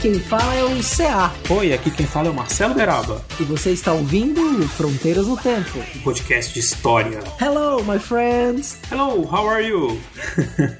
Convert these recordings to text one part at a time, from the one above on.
Quem fala é o CA Oi, aqui quem fala é o Marcelo Beraba, e você está ouvindo Fronteiras no Tempo. um podcast de história. Hello, my friends. Hello, how are you?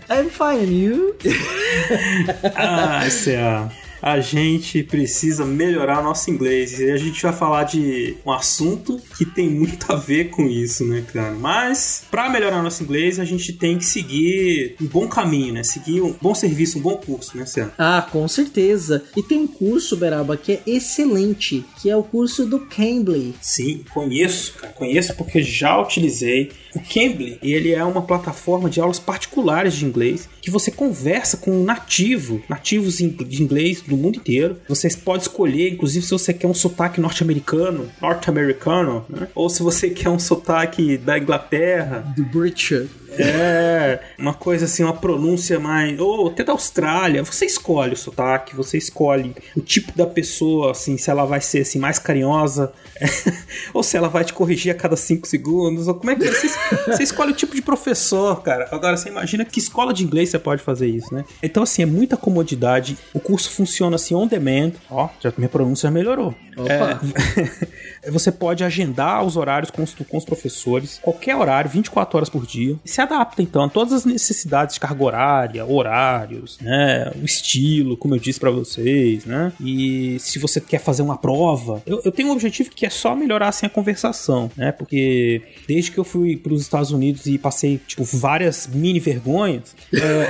I'm fine, and you? ah, CA. A gente precisa melhorar nosso inglês e a gente vai falar de um assunto que tem muito a ver com isso, né, cara? Mas para melhorar nosso inglês, a gente tem que seguir um bom caminho, né? Seguir um bom serviço, um bom curso, né, CA? Ah, com certeza. E tem um curso, Beraba, que é excelente, que é o curso do Cambly. Sim, conheço, cara. Conheço porque já utilizei. O Cambly, ele é uma plataforma de aulas particulares de inglês que você conversa com um nativo, nativos de inglês do mundo inteiro. Você pode escolher, inclusive, se você quer um sotaque norte-americano, norte-americano, né? Ou se você quer um sotaque da Inglaterra, Do British. É, uma coisa assim, uma pronúncia mais. Ou até da Austrália. Você escolhe o sotaque, você escolhe o tipo da pessoa, assim, se ela vai ser assim, mais carinhosa, ou se ela vai te corrigir a cada 5 segundos, ou como é que é? Você, você escolhe o tipo de professor, cara. Agora você imagina que escola de inglês você pode fazer isso, né? Então, assim, é muita comodidade. O curso funciona assim on demand. Ó, já minha pronúncia melhorou. Opa. É, você pode agendar os horários com os, com os professores, qualquer horário, 24 horas por dia. E se adapta, então, a todas as necessidades de carga horária, horários, né? O estilo, como eu disse pra vocês, né? E se você quer fazer uma prova, eu, eu tenho um objetivo que é só melhorar assim a conversação, né? Porque desde que eu fui pros Estados Unidos e passei, tipo, várias mini vergonhas, é,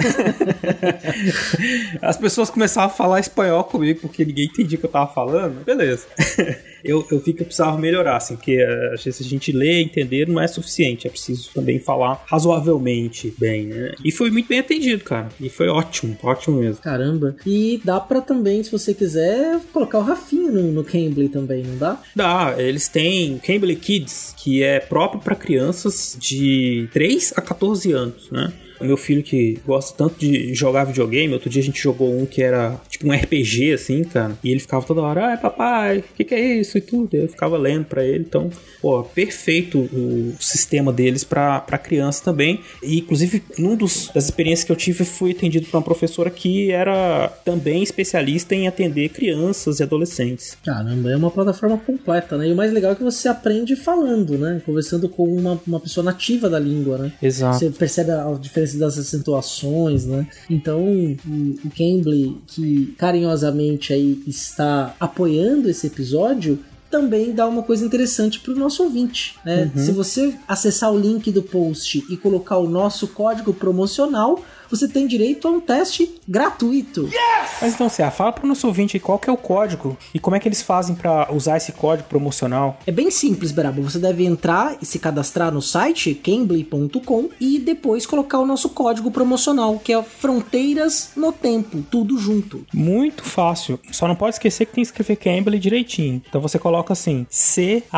as pessoas começavam a falar espanhol comigo porque ninguém entendia o que eu tava falando. Beleza. eu, eu vi que eu precisava melhorar, assim, porque eh, às vezes a gente lê e entender não é suficiente, é preciso também falar razoavelmente bem, né? E foi muito bem atendido, cara. E foi ótimo, ótimo mesmo. Caramba. E dá pra também, se você quiser, colocar o Rafinha no, no Cambly também, não dá? Dá, eles têm o Cambly Kids, que é próprio para crianças de 3 a 14 anos, né? O meu filho que gosta tanto de jogar videogame, outro dia a gente jogou um que era tipo um RPG, assim, cara. E ele ficava toda hora, ai papai, o que, que é isso e tudo. Eu ficava lendo pra ele. Então, pô, perfeito o sistema deles pra, pra criança também. E, inclusive, num dos, das experiências que eu tive, fui atendido por uma professora que era também especialista em atender crianças e adolescentes. Caramba, é uma plataforma completa, né? E o mais legal é que você aprende falando, né? Conversando com uma, uma pessoa nativa da língua, né? Exato. Você percebe a diferença das acentuações, né? Então, o, Cambly, que carinhosamente aí está apoiando esse episódio, também dá uma coisa interessante para o nosso ouvinte. Né? Se você acessar o link do post e colocar o nosso código promocional, você tem direito a um teste gratuito. Mas então, Cia, fala pro nosso ouvinte aí qual que é o código e como é que eles fazem pra usar esse código promocional. É bem simples, Beraba. Você deve entrar e se cadastrar no site cambly.com e depois colocar o nosso código promocional, que é Fronteiras no Tempo, tudo junto. Muito fácil. Só não pode esquecer que tem que escrever Cambly direitinho. Então você coloca assim: C-A-M-B-L-Y,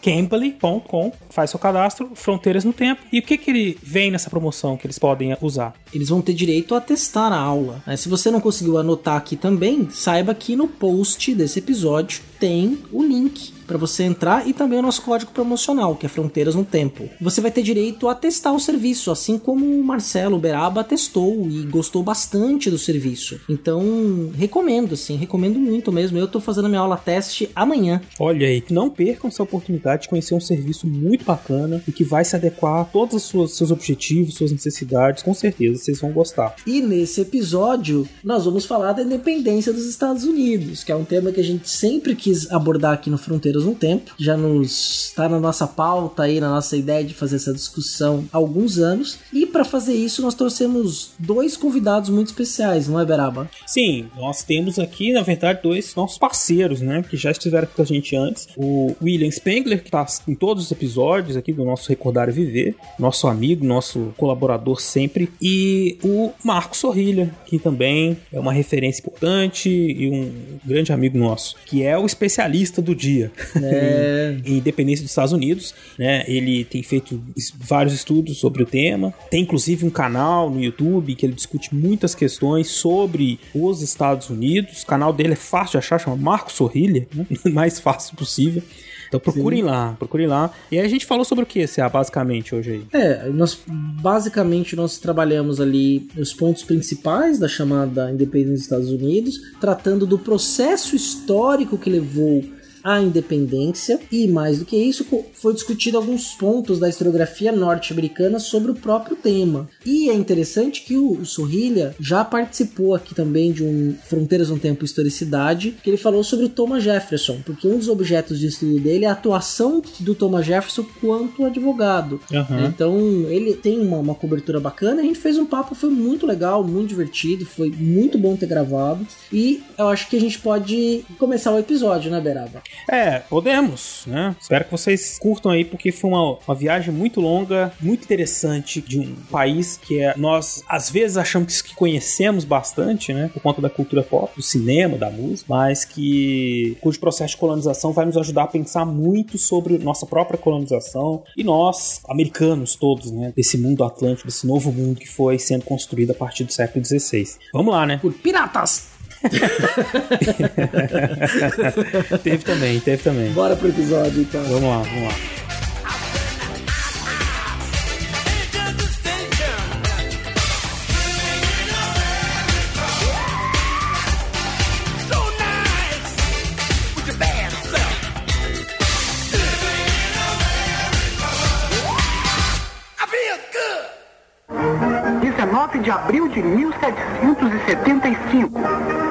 cambly.com, faz seu cadastro, Fronteiras no Tempo. E o que que ele vem nessa promoção que eles podem usar? Eles vão ter direito a testar a aula. né? Se você não conseguiu anotar aqui também, saiba que no post desse episódio tem o link para você entrar e também o nosso código promocional, que é Fronteiras no Tempo. Você vai ter direito a testar o serviço, assim como o Marcelo Beraba testou e gostou bastante do serviço. Então, recomendo, assim, recomendo muito mesmo. Eu tô fazendo a minha aula teste amanhã. Olha aí, não percam essa oportunidade de conhecer um serviço muito bacana e que vai se adequar a todos os seus, seus objetivos, suas necessidades. Com certeza vocês vão gostar. E nesse episódio, nós vamos falar da independência dos Estados Unidos, que é um tema que a gente sempre quis quis abordar aqui no Fronteiras no Tempo. Já nos está na nossa pauta aí, na nossa ideia de fazer essa discussão há alguns anos. E para fazer isso, nós trouxemos dois convidados muito especiais, não é, Beraba? Sim, nós temos aqui, na verdade, dois nossos parceiros, né? Que já estiveram com a gente antes. O William Spengler, que está em todos os episódios aqui do nosso Recordar e Viver, nosso amigo, nosso colaborador sempre. E o Marco Sorrilha, que também é uma referência importante e um grande amigo nosso, que é o especialista do dia É. em independência dos Estados Unidos, né? Ele tem feito vários estudos sobre o tema, tem inclusive um canal no YouTube que ele discute muitas questões sobre os Estados Unidos. O canal dele é fácil de achar, chama Marco Sorrilha, né? mais fácil possível. Então procurem lá, procurem lá. E aí a gente falou sobre o que, CA, basicamente, hoje aí? É, nós basicamente nós trabalhamos ali os pontos principais da chamada independência dos Estados Unidos, tratando do processo histórico que levou à independência e mais do que isso foi discutido alguns pontos da historiografia norte-americana sobre o próprio tema. E é interessante que o Sorrilha já participou aqui também de um Fronteiras no Tempo e Historicidade, que ele falou sobre o Thomas Jefferson, porque um dos objetos de estudo dele é a atuação do Thomas Jefferson quanto advogado. Uhum. Então ele tem uma, uma, cobertura bacana. A gente fez um papo, foi muito legal, muito divertido, foi muito bom ter gravado. E eu acho que a gente pode começar o episódio, né, Beraba? É, podemos, né? Espero que vocês curtam aí, porque foi uma, uma viagem muito longa, muito interessante de um país que é, nós às vezes achamos que conhecemos bastante, né? Por conta da cultura pop, do cinema, da música, mas que cujo processo de colonização vai nos ajudar a pensar muito sobre nossa própria colonização e nós, americanos todos, né? Desse mundo atlântico, desse novo mundo que foi sendo construído a partir do século XVI. Vamos lá, né? Por piratas! teve também, teve também. Bora pro episódio então. Vamos lá, vamos lá. de abril de 1775.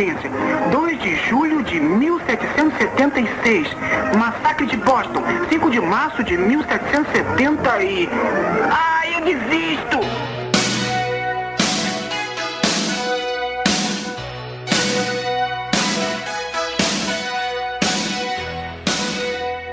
Independência, 2 de julho de 1776. Massacre de Boston, 5 de março de 1770 e... Ah, eu desisto!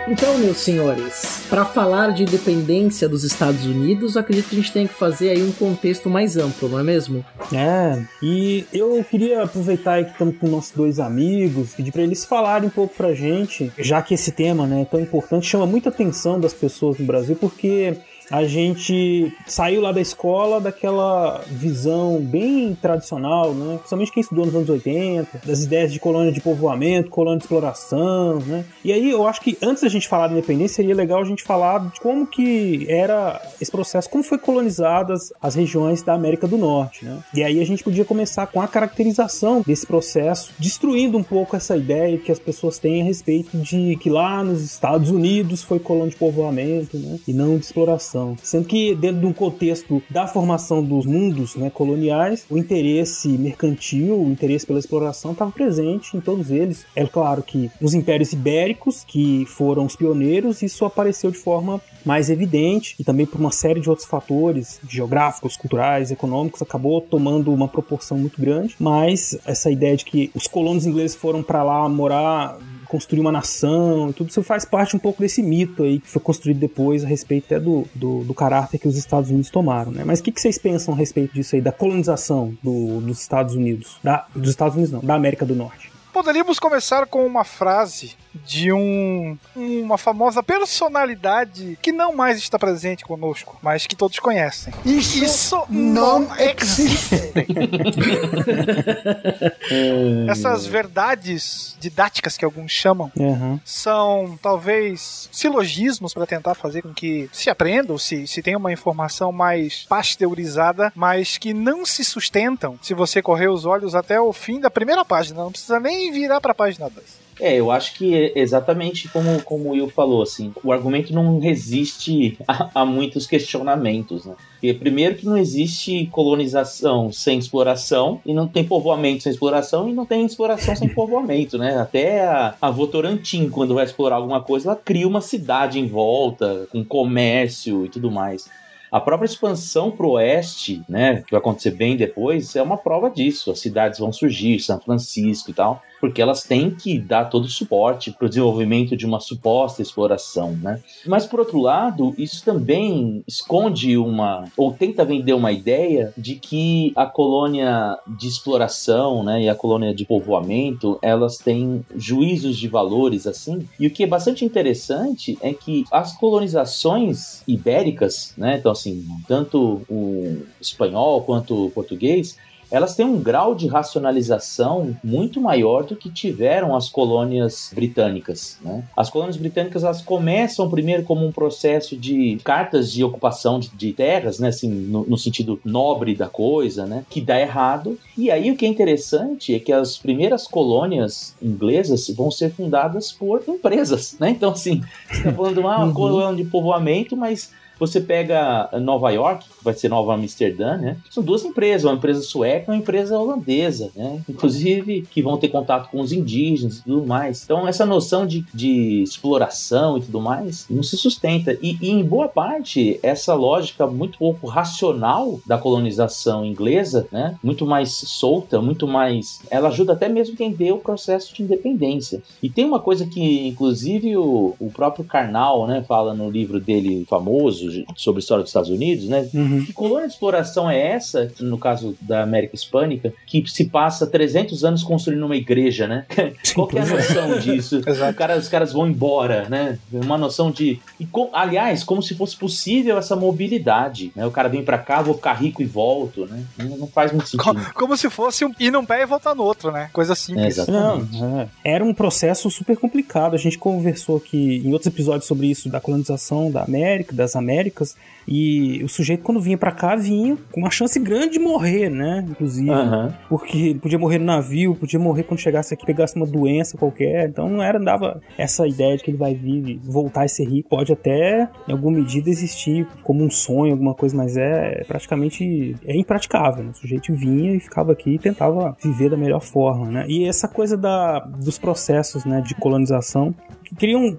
Então, meus senhores, para falar de independência dos Estados Unidos, acredito que a gente tem que fazer aí um contexto mais amplo, não é mesmo? É, e eu queria aproveitar aí que estamos com nossos dois amigos, pedir para eles falarem um pouco pra gente, já que esse tema né, é tão importante, chama muita atenção das pessoas no Brasil, porque a gente saiu lá da escola daquela visão bem tradicional, né? Principalmente quem estudou nos anos 80, das ideias de colônia de povoamento, colônia de exploração, né? E aí eu acho que antes da gente falar da independência, seria legal a gente falar de como que era esse processo, como foi colonizadas as regiões da América do Norte, né? E aí a gente podia começar com a caracterização desse processo, destruindo um pouco essa ideia que as pessoas têm a respeito de que lá nos Estados Unidos foi colônia de povoamento, né? E não de exploração. Sendo que, dentro de um contexto da formação dos mundos né, coloniais, o interesse mercantil, o interesse pela exploração estava presente em todos eles. É claro que nos impérios ibéricos, que foram os pioneiros, isso apareceu de forma mais evidente e também por uma série de outros fatores geográficos, culturais, econômicos, acabou tomando uma proporção muito grande. Mas essa ideia de que os colonos ingleses foram para lá morar construir uma nação tudo isso faz parte um pouco desse mito aí que foi construído depois a respeito até do, do, do caráter que os Estados Unidos tomaram, né? Mas o que, que vocês pensam a respeito disso aí, da colonização do, dos Estados Unidos? Da, dos Estados Unidos não, da América do Norte. Poderíamos começar com uma frase de um uma famosa personalidade que não mais está presente conosco, mas que todos conhecem. Isso, Isso não não existe. Essas verdades didáticas que alguns chamam Uhum. são talvez silogismos para tentar fazer com que se aprenda ou se, se tenha uma informação mais pasteurizada, mas que não se sustentam se você correr os olhos até o fim da primeira página. Não precisa nem virar para a página 2. É, eu acho que é exatamente como, como o Will falou, assim, o argumento não resiste a, a muitos questionamentos, né? Porque, primeiro, que não existe colonização sem exploração, e não tem povoamento sem exploração, e não tem exploração sem povoamento, né? Até a, a Votorantim, quando vai explorar alguma coisa, ela cria uma cidade em volta, com comércio e tudo mais. A própria expansão para o oeste, né, que vai acontecer bem depois, é uma prova disso. As cidades vão surgir, São Francisco e tal porque elas têm que dar todo o suporte para o desenvolvimento de uma suposta exploração, né? Mas por outro lado, isso também esconde uma ou tenta vender uma ideia de que a colônia de exploração, né, e a colônia de povoamento, elas têm juízos de valores assim. E o que é bastante interessante é que as colonizações ibéricas, né, então assim, tanto o espanhol quanto o português, elas têm um grau de racionalização muito maior do que tiveram as colônias britânicas. Né? As colônias britânicas elas começam primeiro como um processo de cartas de ocupação de, de terras, né? assim, no, no, sentido nobre da coisa, né? que dá errado. E aí o que é interessante é que as primeiras colônias inglesas vão ser fundadas por empresas. Né? Então, assim, você está falando de uma uhum. colônia de povoamento, mas você pega Nova York, vai ser Nova Amsterdã, né? São duas empresas, uma empresa sueca e uma empresa holandesa, né? Inclusive que vão ter contato com os indígenas e tudo mais. Então essa noção de, de exploração e tudo mais não se sustenta. E, e, em boa parte essa lógica muito pouco racional da colonização inglesa, né? Muito mais solta, muito mais, ela ajuda até mesmo a entender o processo de independência. E tem uma coisa que inclusive o, o próprio Karnal, né? Fala no livro dele famoso sobre a história dos Estados Unidos, né? Uhum. Que colônia de exploração é essa, no caso da América Hispânica, que se passa 300 anos construindo uma igreja, né? Qual que é a noção disso? cara, os caras vão embora, né? Uma noção de... E com, aliás, como se fosse possível essa mobilidade, né? O cara vem para cá, vou ficar rico e volto, né? Não faz muito sentido. Como, como se fosse um, ir num pé e voltar no outro, né? Coisa simples. É. Não, é. Era um processo super complicado. A gente conversou aqui em outros episódios sobre isso, da colonização da América, das Américas, Américas. E o sujeito, quando vinha para cá, vinha com uma chance grande de morrer, né? Inclusive. Uhum. Porque podia morrer no navio, podia morrer quando chegasse aqui, pegasse uma doença qualquer. Então não era, dava essa ideia de que ele vai vir voltar a ser rico. Pode até, em alguma medida, existir como um sonho, alguma coisa, mas é praticamente é impraticável. Né? O sujeito vinha e ficava aqui e tentava viver da melhor forma, né? E essa coisa da, dos processos né, de colonização criam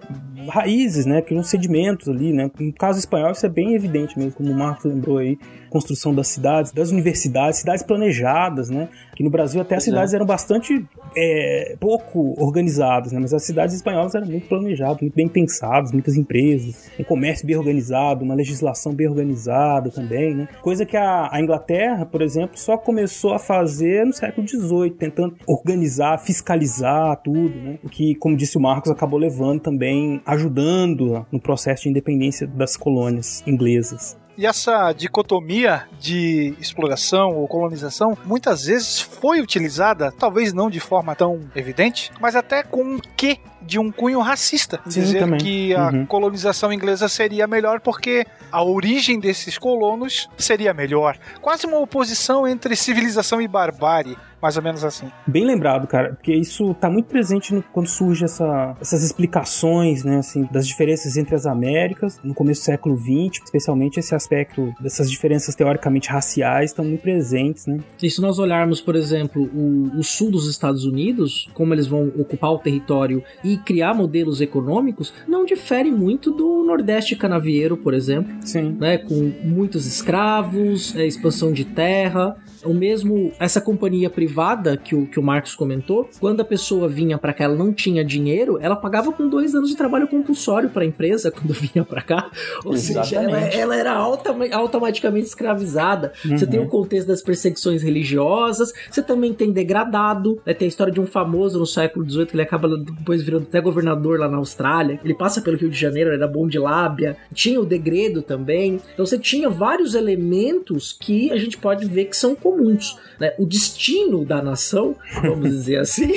raízes, né? Criam sedimentos ali, né? No caso espanhol isso é bem evidente mesmo, como o Marcos lembrou aí, construção das cidades, das universidades, cidades planejadas, né? Que no Brasil até as cidades eram bastante é, pouco organizadas, né? Mas as cidades espanholas eram muito planejadas, muito bem pensadas, muitas empresas, um comércio bem organizado, uma legislação bem organizada também, né? Coisa que a, a Inglaterra, por exemplo, só começou a fazer no século XVIII, tentando organizar, fiscalizar tudo, né? O que, como disse o Marcos, acabou levando também, ajudando no processo de independência das colônias inglesas. E essa dicotomia de exploração ou colonização muitas vezes foi utilizada, talvez não de forma tão evidente, mas até com um quê de um cunho racista. Sim, dizer também. que a uhum. colonização inglesa seria melhor porque a origem desses colonos seria melhor. Quase uma oposição entre civilização e barbárie mais ou menos assim. Bem lembrado, cara, porque isso tá muito presente no, quando surge essa, essas explicações, né, assim, das diferenças entre as Américas no começo do século XX, especialmente esse aspecto dessas diferenças teoricamente raciais estão muito presentes, né. E se nós olharmos, por exemplo, o, o sul dos Estados Unidos, como eles vão ocupar o território e criar modelos econômicos, não difere muito do Nordeste canavieiro, por exemplo. Sim. Né, com muitos escravos, é, expansão de terra, o mesmo essa companhia privada que o, que o Marcos comentou, quando a pessoa vinha para cá, ela não tinha dinheiro, ela pagava com dois anos de trabalho compulsório para a empresa quando vinha para cá. Ou Exatamente. seja, ela, ela era alta, automaticamente escravizada. Uhum. Você tem o contexto das perseguições religiosas, você também tem degradado. Né? Tem a história de um famoso no século XVIII que ele acaba depois virando até governador lá na Austrália. Ele passa pelo Rio de Janeiro, era bom de lábia. Tinha o degredo também. Então você tinha vários elementos que a gente pode ver que são comuns. Né? O destino da nação, vamos dizer assim,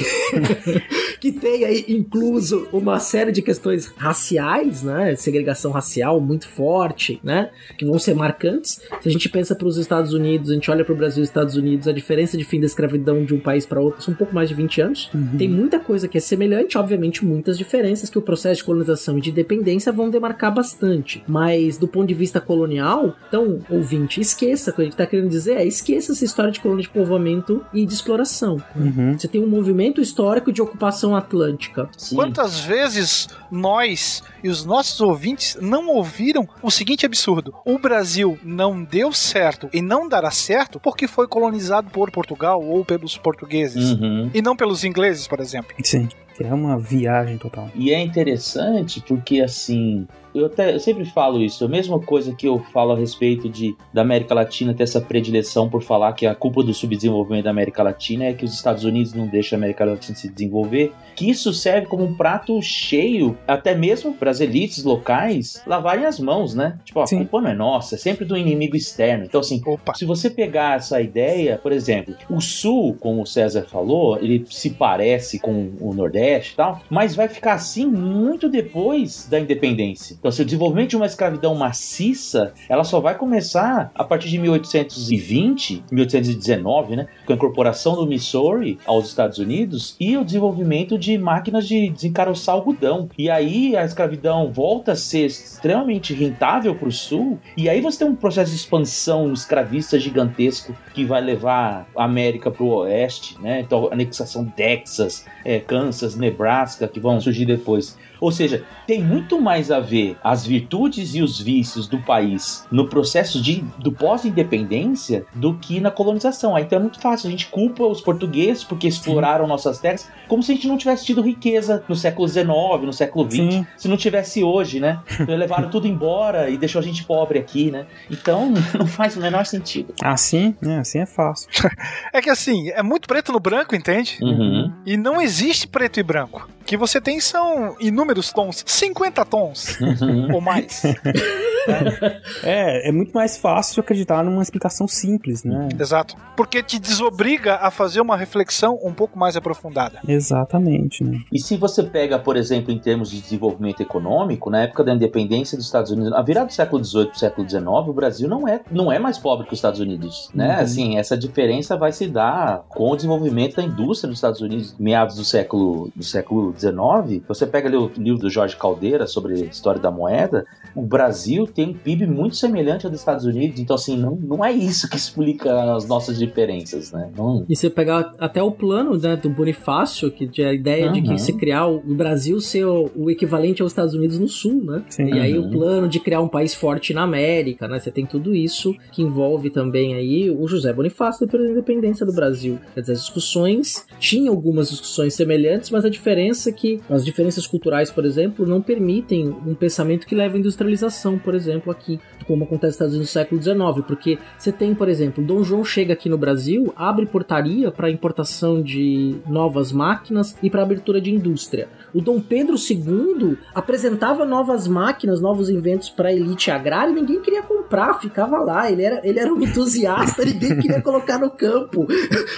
que tem aí incluso uma série de questões raciais, né? Segregação racial muito forte, né? Que vão ser marcantes. Se a gente pensa para os Estados Unidos, a gente olha para o Brasil e Estados Unidos, a diferença de fim da escravidão de um país para outro são um pouco mais de 20 anos. Uhum. Tem muita coisa que é semelhante, obviamente muitas diferenças que o processo de colonização e de independência vão demarcar bastante. Mas do ponto de vista colonial, então, ouvinte, esqueça, o que ele está querendo dizer é esqueça essa história de colônia de povoamento e de exploração. Uhum. Você tem um movimento histórico de ocupação atlântica. Sim. Quantas vezes nós e os nossos ouvintes não ouviram o seguinte absurdo: o Brasil não deu certo e não dará certo porque foi colonizado por Portugal ou pelos portugueses uhum. e não pelos ingleses, por exemplo. Sim. É uma viagem total. E é interessante porque, assim, eu, até, eu sempre falo isso, a mesma coisa que eu falo a respeito de da América Latina ter essa predileção por falar que a culpa do subdesenvolvimento da América Latina é que os Estados Unidos não deixam a América Latina se desenvolver, que isso serve como um prato cheio, até mesmo para as elites locais lavarem as mãos, né? Tipo, a culpa não é nossa, é sempre do inimigo externo. Então, assim, Opa. se você pegar essa ideia, por exemplo, o Sul, como o César falou, ele se parece com o Nordeste e tal, mas vai ficar assim muito depois da independência. Então, assim, o desenvolvimento de uma escravidão maciça, ela só vai começar a partir de 1820, 1819, né? Com a incorporação do Missouri aos Estados Unidos e o desenvolvimento de máquinas de desencaroçar algodão. E aí a escravidão volta a ser extremamente rentável para o Sul. E aí você tem um processo de expansão escravista gigantesco que vai levar a América para o Oeste, né? Então, anexação Texas, é, Kansas, Nebraska, que vão surgir depois. Ou seja, tem muito mais a ver as virtudes e os vícios do país no processo de, do pós-independência do que na colonização. Aí então é muito fácil, a gente culpa os portugueses porque exploraram Sim. nossas terras, como se a gente não tivesse tido riqueza no século XIX, no século XX, Sim. se não tivesse hoje, né? Então, levaram tudo embora e deixou a gente pobre aqui, né? Então não faz o menor sentido. Assim, é, assim é fácil. é que assim, é muito preto no branco, entende? Uhum. E não existe preto e branco. O que você tem são inúmeros tons, 50 tons uhum. ou mais. é, é muito mais fácil acreditar numa explicação simples, né? Exato. Porque te desobriga a fazer uma reflexão um pouco mais aprofundada. Exatamente, né? E se você pega, por exemplo, em termos de desenvolvimento econômico, na época da independência dos Estados Unidos, a virada do século XVIII para o século XIX, o Brasil não é, não é mais pobre que os Estados Unidos, né? Uhum. Assim, essa diferença vai se dar com o desenvolvimento da indústria dos Estados Unidos, meados do século do século XIX. Você pega ali o livro do Jorge Caldeira sobre a história da moeda, o Brasil tem um PIB muito semelhante ao dos Estados Unidos, então assim, não, não é isso que explica as nossas diferenças, né? Não... E você pegar até o plano né, do Bonifácio, que é a ideia uhum. de que se criar o, Brasil ser o, o, equivalente aos Estados Unidos no Sul, né? Sim. E aí uhum. o plano de criar um país forte na América, né? Você tem tudo isso que envolve também aí o José Bonifácio pela independência do Brasil. Quer dizer, as discussões, tinha algumas discussões semelhantes, mas a diferença que as diferenças culturais, por exemplo, não permitem um pensamento que leve à industrialização, por exemplo, aqui, como acontece nos Estados Unidos no século XIX, porque você tem, por exemplo, Dom João chega aqui no Brasil, abre portaria para importação de novas máquinas e para abertura de indústria. O Dom Pedro II apresentava novas máquinas, novos inventos para a elite agrária e ninguém queria comprar, ficava lá. Ele era, ele era um entusiasta, ninguém queria colocar no campo.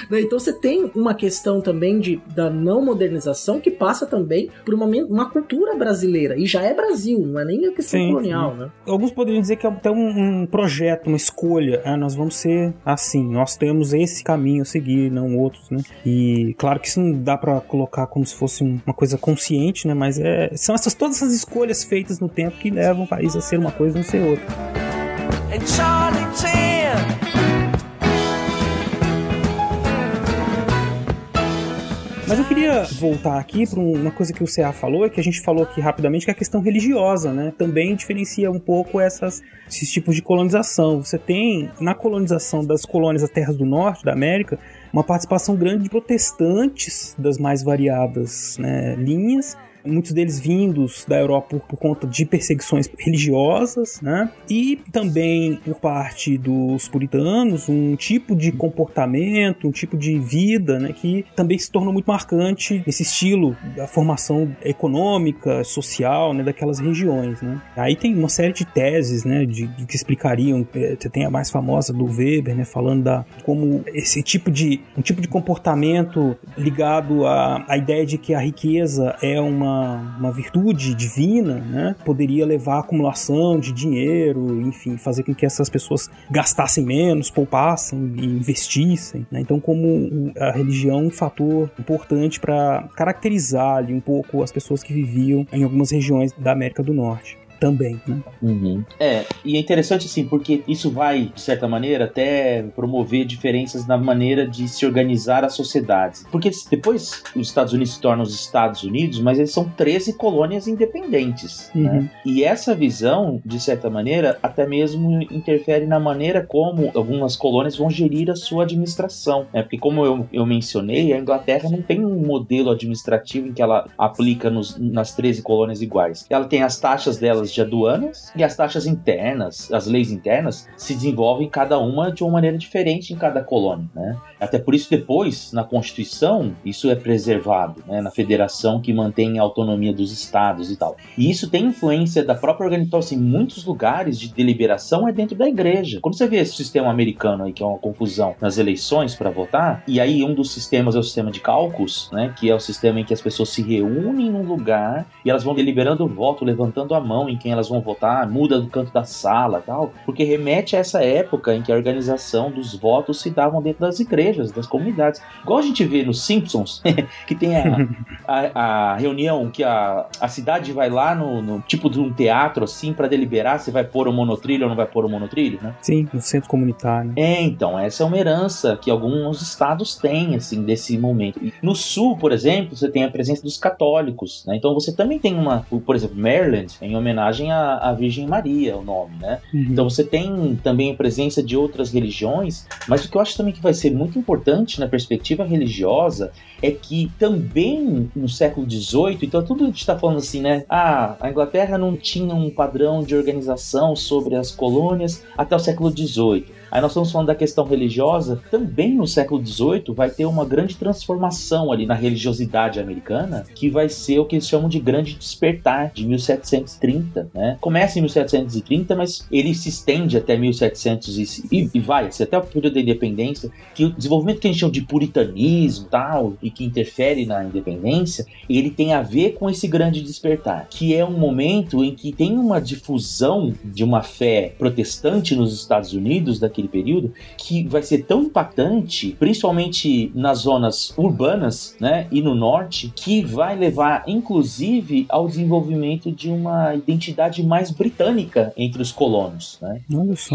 Né, então você tem uma questão também de, da não modernização que passa também por uma, uma cultura brasileira. E já é Brasil, não é nem a questão sim, colonial, sim. né? Alguns poderiam dizer que é até um, um projeto, uma escolha. Ah, nós vamos ser assim, nós temos esse caminho a seguir, não outros, né? E claro que isso não dá para colocar como se fosse uma coisa consciente consciente, né? Mas é, são essas, todas essas escolhas feitas no tempo que levam o país a ser uma coisa e não ser outra. Mas eu queria voltar aqui para uma coisa que o CA falou, que a gente falou aqui rapidamente, que é a questão religiosa, né? Também diferencia um pouco essas, esses tipos de colonização. Você tem, na colonização das colônias das terras do norte da América, uma participação grande de protestantes das mais variadas né, linhas, muitos deles vindos da Europa por, por conta de perseguições religiosas, né? E também por parte dos puritanos, um tipo de comportamento, um tipo de vida, né, que também se tornou muito marcante nesse estilo da formação econômica, social, né, daquelas regiões, né? Aí tem uma série de teses, né, de, de que explicariam, você tem a mais famosa do Weber, né, falando da como esse tipo de um tipo de comportamento ligado à, à ideia de que a riqueza é uma, uma virtude divina, né, poderia levar à acumulação de dinheiro, enfim, fazer com que essas pessoas gastassem menos, poupassem e investissem, né? Então, como a religião é um fator importante para caracterizar ali um pouco as pessoas que viviam em algumas regiões da América do Norte também, né? Uhum. É, e é interessante assim, porque isso vai, de certa maneira, até promover diferenças na maneira de se organizar as sociedades. Porque depois os Estados Unidos se tornam os Estados Unidos, mas eles são 13 colônias independentes. Né? Uhum. Né? E essa visão, de certa maneira, até mesmo interfere na maneira como algumas colônias vão gerir a sua administração. Né? Porque, como eu, eu mencionei, a Inglaterra não tem um modelo administrativo em que ela aplica nos, nas 13 colônias iguais. Ela tem as taxas delas de aduanas e as taxas internas, as leis internas, se desenvolvem cada uma de uma maneira diferente em cada colônia, né? Até por isso depois, na Constituição, isso é preservado, né? Na federação que mantém a autonomia dos estados e tal. E isso tem influência da própria organização, então, assim, muitos lugares de deliberação é dentro da igreja. Quando você vê esse sistema americano aí, que é uma confusão nas eleições para votar, e aí um dos sistemas é o sistema de cálculos, né? Que é o sistema em que as pessoas se reúnem num lugar e elas vão deliberando o voto, levantando a mão em quem elas vão votar, muda do canto da sala tal, porque remete a essa época em que a organização dos votos se davam dentro das igrejas, das comunidades. Igual a gente vê nos Simpsons, que tem a, a, a, reunião que a, a cidade vai lá no, no tipo de um teatro assim para deliberar se vai pôr o monotrilho ou não vai pôr o monotrilho, né? Sim, no centro comunitário. É, então, essa é uma herança que alguns estados têm, assim, desse momento. No sul, por exemplo, você tem a presença dos católicos, né? Então você também tem uma, por exemplo, Maryland, em homenagem homenagem à, à Virgem Maria, o nome, né? Uhum. Então você tem também a presença de outras religiões, mas o que eu acho também que vai ser muito importante na perspectiva religiosa é que também no século XVIII, então tudo a gente está falando assim, né? Ah, a Inglaterra não tinha um padrão de organização sobre as colônias até o século XVIII. Aí nós estamos falando da questão religiosa, também no século XVIII vai ter uma grande transformação ali na religiosidade americana, que vai ser o que eles chamam de Grande Despertar, de 1730, né? Começa em 1730, mas ele se estende até 1700 e, e vai, até o período da independência, que o desenvolvimento que a gente chama de puritanismo tal, e que interfere na independência, ele tem a ver com esse grande despertar, que é um momento em que tem uma difusão de uma fé protestante nos Estados Unidos daquele naquele período, que vai ser tão impactante, principalmente nas zonas urbanas, né, e no norte, que vai levar, inclusive, ao desenvolvimento de uma identidade mais britânica entre os colonos, né?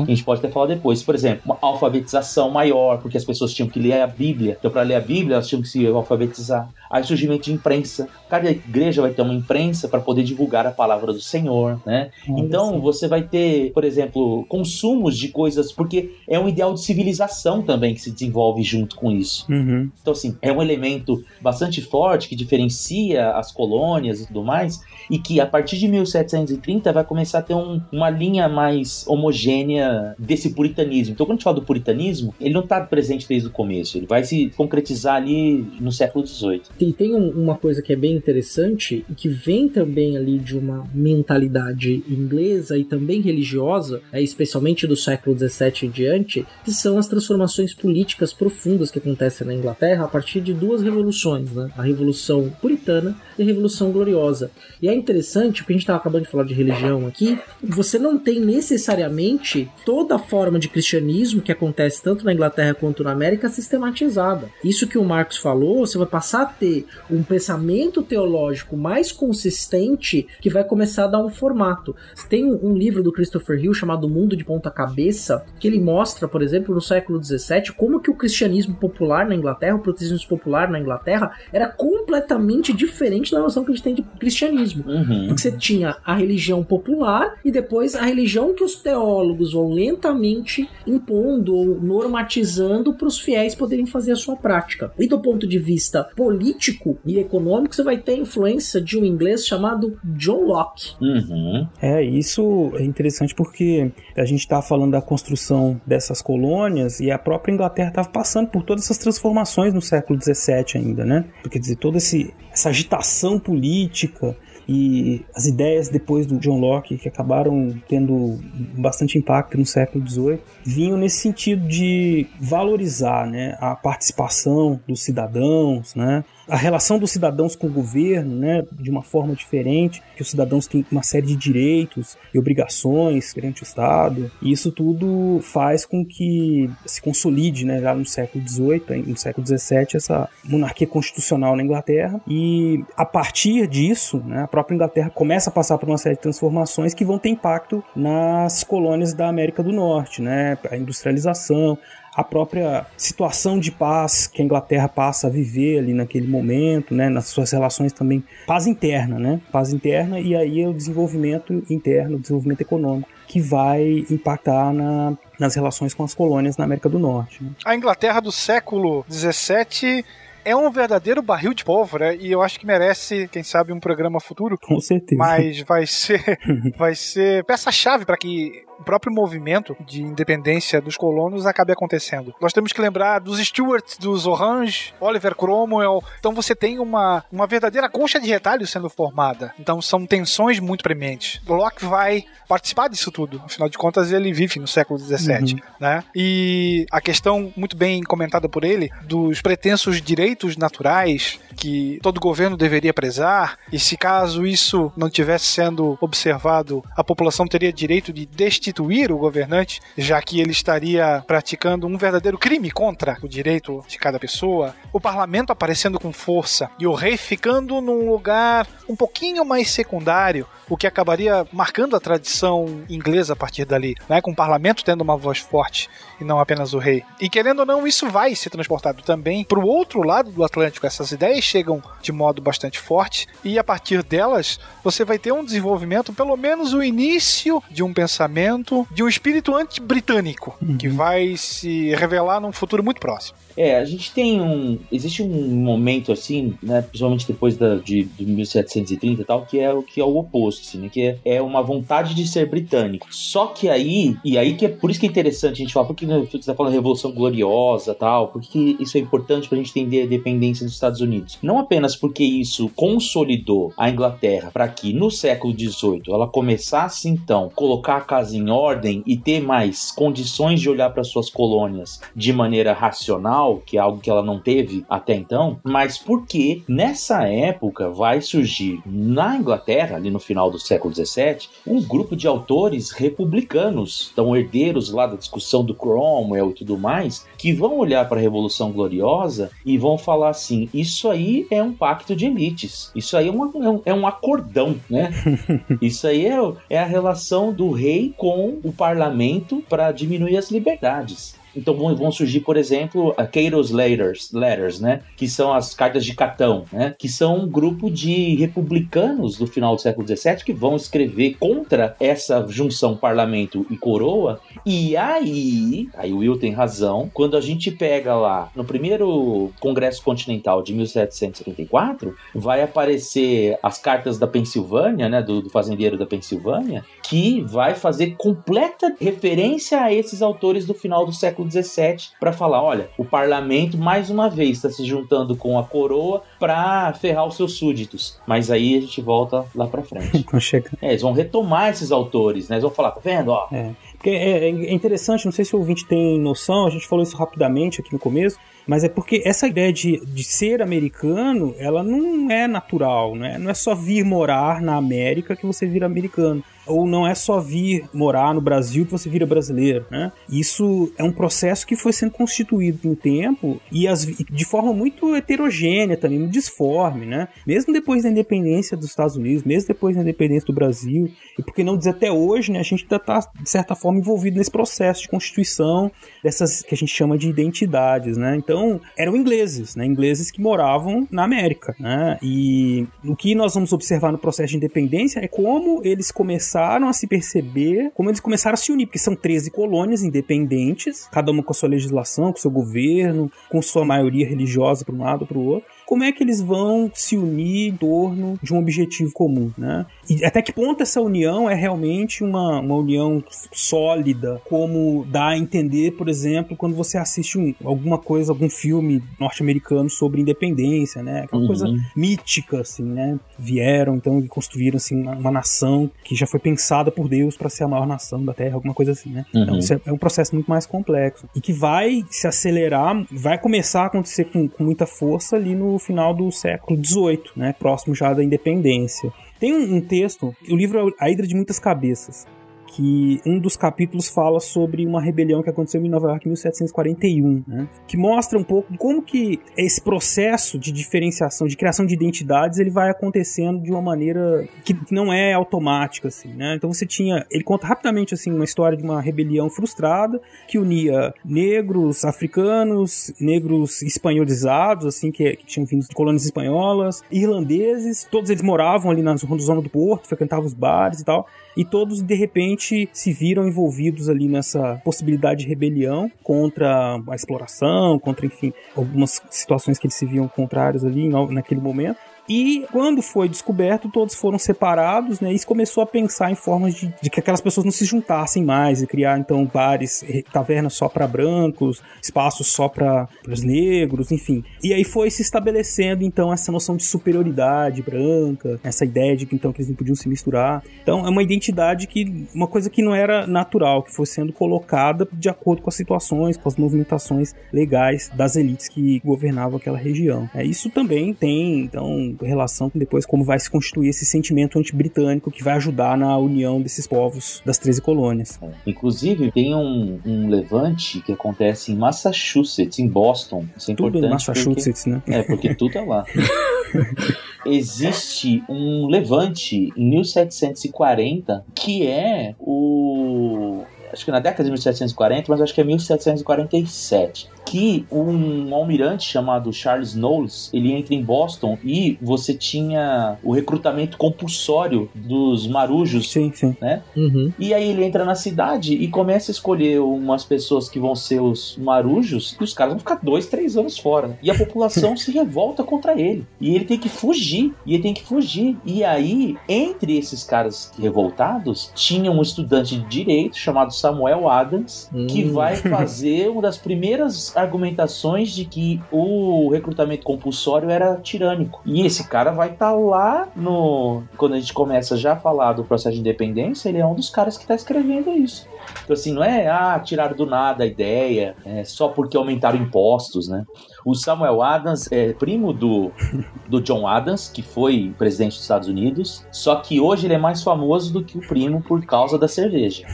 A gente pode até falar depois, por exemplo, uma alfabetização maior, porque as pessoas tinham que ler a Bíblia. Então, para ler a Bíblia, elas tinham que se alfabetizar. Aí surgimento de imprensa. Cada igreja vai ter uma imprensa para poder divulgar a palavra do Senhor, né? Então, você vai ter, por exemplo, consumos de coisas, porque é um ideal de civilização também que se desenvolve junto com isso. Uhum. Então, assim, é um elemento bastante forte que diferencia as colônias e tudo mais, e que a partir de 1730 vai começar a ter um, uma linha mais homogênea desse puritanismo. Então, quando a gente fala do puritanismo, ele não está presente desde o começo, ele vai se concretizar ali no século XVIII. E tem um, uma coisa que é bem interessante e que vem também ali de uma mentalidade inglesa e também religiosa, é, especialmente do século XVII em diante, que são as transformações políticas profundas que acontecem na Inglaterra a partir de duas revoluções, né? a Revolução Puritana e a Revolução Gloriosa. E é interessante, porque a gente estava acabando de falar de religião aqui, você não tem necessariamente toda a forma de cristianismo que acontece tanto na Inglaterra quanto na América sistematizada. Isso que o Marcos falou, você vai passar a ter um pensamento teológico mais consistente que vai começar a dar um formato. Tem um, livro do Christopher Hill chamado Mundo de Ponta Cabeça, que ele mostra, por exemplo, no século XVII, como que o cristianismo popular na Inglaterra, o protestantismo popular na Inglaterra, era completamente diferente da noção que a gente tem de cristianismo. Uhum. Porque você tinha a religião popular e depois a religião que os teólogos vão lentamente impondo ou normatizando para os fiéis poderem fazer a sua prática. E do ponto de vista político e econômico, você vai ter a influência de um inglês chamado John Locke. Uhum. É, isso é interessante porque a gente está falando da construção dessas colônias e a própria Inglaterra estava passando por todas essas transformações no século XVII ainda, né? Quer dizer, toda esse, essa agitação política e as ideias depois do John Locke, que acabaram tendo bastante impacto no século XVIII, vinham nesse sentido de valorizar né, a participação dos cidadãos, né, a relação dos cidadãos com o governo, né, de uma forma diferente, que os cidadãos têm uma série de direitos e obrigações perante o Estado, e isso tudo faz com que se consolide, né, já no século XVIII, no século XVII, essa monarquia constitucional na Inglaterra, e a partir disso, né, a própria Inglaterra começa a passar por uma série de transformações que vão ter impacto nas colônias da América do Norte, né, a industrialização, a própria situação de paz que a Inglaterra passa a viver ali naquele momento, né, nas suas relações também, paz interna, né, paz interna e aí é o desenvolvimento interno, o desenvolvimento econômico que vai impactar na, nas relações com as colônias na América do Norte. Né. A Inglaterra do século 17 é um verdadeiro barril de pólvora e eu acho que merece, quem sabe, um programa futuro. Com certeza. Mas vai ser, vai ser peça-chave para que o próprio movimento de independência dos colonos acabe acontecendo. Nós temos que lembrar dos Stuarts, dos Orange, Oliver Cromwell. Então você tem uma, uma verdadeira concha de retalho sendo formada. Então são tensões muito prementes. Locke vai participar disso tudo. Afinal de contas, ele vive no século XVII. Uhum. Né? E a questão muito bem comentada por ele dos pretensos direitos naturais que todo governo deveria prezar, e se caso isso não tivesse sendo observado, a população teria direito de destituir o governante, já que ele estaria praticando um verdadeiro crime contra o direito de cada pessoa, o parlamento aparecendo com força e o rei ficando num lugar um pouquinho mais secundário, o que acabaria marcando a tradição inglesa a partir dali, né? com o parlamento tendo uma voz forte e não apenas o rei. E querendo ou não, isso vai ser transportado também para o outro lado do Atlântico. Essas ideias chegam de modo bastante forte e a partir delas você vai ter um desenvolvimento, pelo menos o início de um pensamento, de um espírito anti-britânico uhum. que vai se revelar num futuro muito próximo. É, a gente tem um. Existe um momento assim, né? Principalmente depois da, de, de 1730 e tal, que é o que é o oposto, assim, né? Que é, é uma vontade de ser britânico. Só que aí, e aí que é por isso que é interessante a gente falar, porque né, você tá falando Revolução Gloriosa tal, porque isso é importante pra gente entender a dependência dos Estados Unidos. Não apenas porque isso consolidou a Inglaterra para que no século XVIII ela começasse então colocar a casa em ordem e ter mais condições de olhar para suas colônias de maneira racional que é algo que ela não teve até então, mas porque nessa época vai surgir na Inglaterra, ali no final do século XVII, um grupo de autores republicanos, então herdeiros lá da discussão do Cromwell e tudo mais, que vão olhar para a Revolução Gloriosa e vão falar assim: isso aí é um pacto de elites, isso aí é, é, um, é um acordão, né? isso aí é, é a relação do rei com o parlamento para diminuir as liberdades. Então vão, surgir, por exemplo, a Keiros Letters, letters, né? Que são as cartas de Catão, né? Que são um grupo de republicanos do final do século XVII que vão escrever contra essa junção parlamento e coroa. E aí, aí o Will tem razão, quando a gente pega lá no primeiro Congresso Continental de 1774, vai aparecer as cartas da Pensilvânia, né? Do, do fazendeiro da Pensilvânia, que vai fazer completa referência a esses autores do final do século século XVII para falar: olha, o parlamento mais uma vez está se juntando com a coroa para ferrar os seus súditos. Mas aí a gente volta lá para frente. é, eles vão retomar esses autores, né? Eles vão falar: tá vendo? Ó. É. Porque é, é interessante, não sei se o ouvinte tem noção, a gente falou isso rapidamente aqui no começo, mas é porque essa ideia de, de ser americano, ela não é natural, né? Não é só vir morar na América que você vira americano ou não é só vir morar no Brasil que você vira brasileiro, né? Isso é um processo que foi sendo constituído no tempo e as, de forma muito heterogênea também, muito disforme, né? Mesmo depois da independência dos Estados Unidos, mesmo depois da independência do Brasil, e por que não dizer até hoje, né? A gente ainda está, de certa forma, envolvido nesse processo de constituição dessas que a gente chama de identidades, né? Então, eram ingleses, né? Ingleses que moravam na América, né? E o que nós vamos observar no processo de independência é como eles começaram a se perceber, como eles começaram a se unir, porque são 13 colônias independentes, cada uma com a sua legislação, com o seu governo, com sua maioria religiosa para um lado para o outro como é que eles vão se unir em torno de um objetivo comum, né? E até que ponto essa união é realmente uma, uma união sólida, como dá a entender, por exemplo, quando você assiste um, alguma coisa, algum filme norte-americano sobre independência, né? Aquela uhum. coisa mítica, assim, né? Vieram, então, e construíram, assim, uma, uma nação que já foi pensada por Deus para ser a maior nação da Terra, alguma coisa assim, né? Uhum. Então, isso é, é, um processo muito mais complexo e que vai se acelerar, vai começar a acontecer com, com muita força ali no final do século XVIII, né, próximo já da independência. Tem um, um texto, o livro é A Hidra de Muitas Cabeças, que um dos capítulos fala sobre uma rebelião que aconteceu em Nova York em 1741, né? que mostra um pouco como que esse processo de diferenciação, de criação de identidades, ele vai acontecendo de uma maneira que não é automática, assim, né? Então você tinha, ele conta rapidamente assim uma história de uma rebelião frustrada que unia negros, africanos, negros espanholizados, assim que, que tinham vindo de colônias espanholas, irlandeses, todos eles moravam ali na zona do porto, frequentavam os bares e tal e todos de repente se viram envolvidos ali nessa possibilidade de rebelião contra a exploração, contra, enfim, algumas situações que eles se viam contrários ali naquele momento. E quando foi descoberto, todos foram separados, né? E começou a pensar em formas de, de que aquelas pessoas não se juntassem mais e criar então bares, tavernas só para brancos, espaços só para os negros, enfim. E aí foi se estabelecendo então essa noção de superioridade branca, essa ideia de que então que eles não podiam se misturar. Então é uma identidade que uma coisa que não era natural, que foi sendo colocada de acordo com as situações, com as movimentações legais das elites que governavam aquela região. É, isso também tem então relação com depois como vai se constituir esse sentimento anti-britânico que vai ajudar na união desses povos das 13 colônias. É. Inclusive, tem um, um, levante que acontece em Massachusetts, em Boston. Isso é tudo em Massachusetts, porque, né? É, porque tudo é lá. Existe um levante em 1740 que é o acho que na década de 1740, mas acho que é 1747 que um almirante chamado Charles Knowles, ele entra em Boston e você tinha o recrutamento compulsório dos marujos, sim, sim. né? Uhum. E aí ele entra na cidade e começa a escolher umas pessoas que vão ser os marujos e os caras vão ficar dois, três anos fora. E a população se revolta contra ele. E ele tem que fugir. E ele tem que fugir. E aí, entre esses caras revoltados, tinha um estudante de direito chamado Samuel Adams, hum. que vai fazer uma das primeiras argumentações de que o recrutamento compulsório era tirânico. E esse cara vai estar tá lá no. Quando a gente começa já a falar do processo de independência, ele é um dos caras que está escrevendo isso. Então, assim, não é, ah, tiraram do nada a ideia, é, só porque aumentaram impostos, né? O Samuel Adams é primo do, do John Adams, que foi presidente dos Estados Unidos, só que hoje ele é mais famoso do que o primo por causa da cerveja.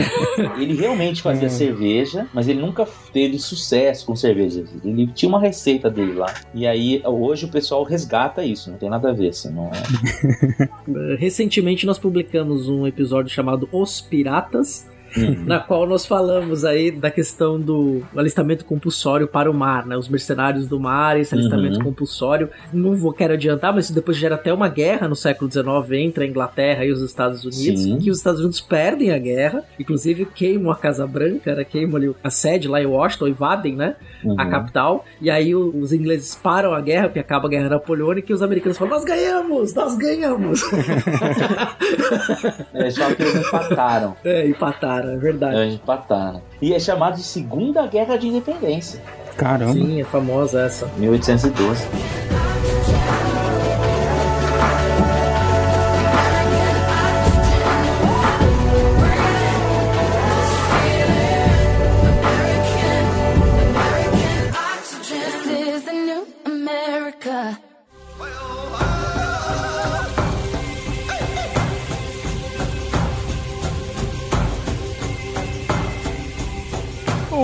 ele realmente fazia hum. cerveja, mas ele nunca teve sucesso com cerveja. Ele tinha uma receita dele lá. E aí, hoje o pessoal resgata isso, não tem nada a ver, assim, não é... Recentemente nós publicamos um episódio chamado Os Piratas, uhum. na qual nós falamos aí da questão do alistamento compulsório para o mar, né? Os mercenários do mar, esse alistamento uhum. compulsório. Não vou quero adiantar, mas isso depois gera até uma guerra no século XIX entre a Inglaterra e os Estados Unidos, Sim. que os Estados Unidos perdem a guerra, inclusive queimam a Casa Branca, né? queimam ali a sede lá em Washington, invadem, né? Uhum. A capital, e aí os ingleses param a guerra, porque acaba a guerra napoleônica, e os americanos falam, nós ganhamos, nós ganhamos! é, só que eles empataram. É, empataram cara, é verdade. É, Empataram. Né? E é chamado de Segunda Guerra de Independência. Caramba. Sim, é famosa essa. 1812.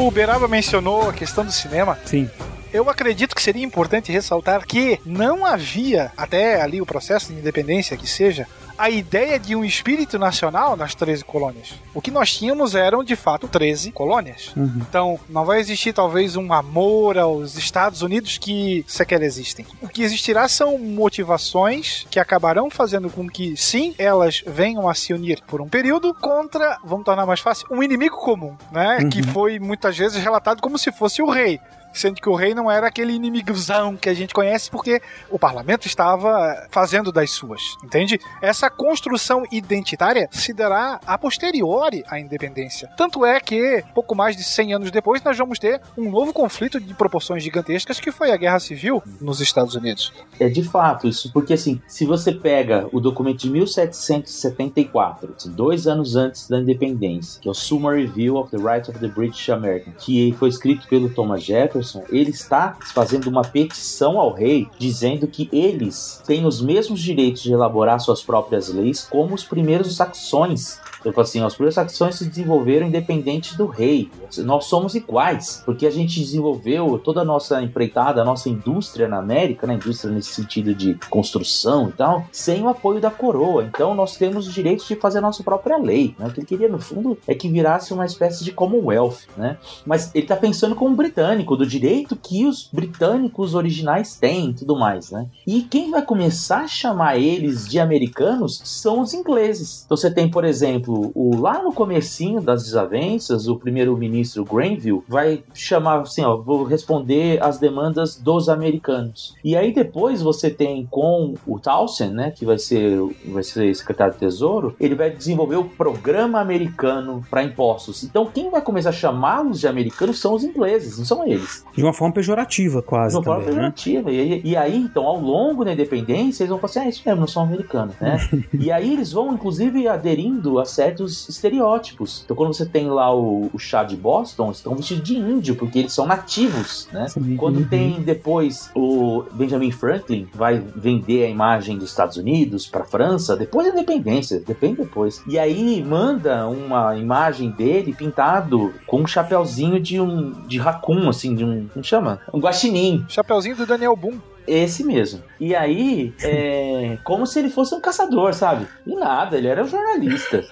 Uberaba mencionou a questão do cinema. Sim. Eu acredito que seria importante ressaltar que não havia, até ali o processo de independência que seja, a ideia de um espírito nacional nas 13 colônias. O que nós tínhamos eram, de fato, 13 colônias. Uhum. Então, não vai existir talvez um amor aos Estados Unidos que sequer existem. O que existirá são motivações que acabarão fazendo com que, sim, elas venham a se unir por um período contra, vamos tornar mais fácil, um inimigo comum, né? Uhum. Que foi muitas vezes relatado como se fosse o rei sendo que o rei não era aquele inimigozão que a gente conhece porque o parlamento estava fazendo das suas, entende? Essa construção identitária se dará a posteriori à independência. Tanto é que, pouco mais de 100 anos depois, nós vamos ter um novo conflito de proporções gigantescas que foi a Guerra Civil nos Estados Unidos. É de fato isso, porque assim, se você pega o documento de 1774, assim, dois anos antes da independência, que é o Summary Review of the Rights of the British American, que foi escrito pelo Thomas Jefferson, ele está fazendo uma petição ao rei dizendo que eles têm os mesmos direitos de elaborar suas próprias leis como os primeiros saxões. Eu falo assim, os primeiros saxões se desenvolveram independente do rei. Nós somos iguais, porque a gente desenvolveu toda a nossa empreitada, a nossa indústria na América, né, indústria nesse sentido de construção e tal, sem o apoio da coroa. Então nós temos os direitos de fazer a nossa própria lei. Né? O que ele queria, no fundo, é que virasse uma espécie de Commonwealth. Né? Mas ele está pensando como britânico, do direito que os britânicos originais têm e tudo mais. Né? E quem vai começar a chamar eles de americanos são os ingleses. Então você tem, por exemplo, o, lá no comecinho das desavenças, o primeiro-ministro Granville vai chamar assim, ó, vou responder às demandas dos americanos. E aí depois você tem com o Townsend, né, que vai ser vai ser secretário de Tesouro, ele vai desenvolver o programa americano para impostos. Então quem vai começar a chamá-los de americanos são os ingleses, não são eles. De uma forma pejorativa, quase. De uma forma também, né? pejorativa. E, e aí, então, ao longo da independência, eles vão falar assim: ah, isso mesmo, não são americanos, né? e aí eles vão, inclusive, aderindo a certos estereótipos. Então, quando você tem lá o, o chá de Boston, estão vestidos de índio, porque eles são nativos, né? Sim. Quando tem depois o Benjamin Franklin vai vender a imagem dos Estados Unidos para França, depois da independência, depende depois. E aí manda uma imagem dele pintado com um chapeuzinho de um de raccoon, assim, de um, como chama? Um guaxinim. Chapeuzinho do Daniel Boone. Esse mesmo. E aí, é, como se ele fosse um caçador, sabe? E nada, ele era um jornalista,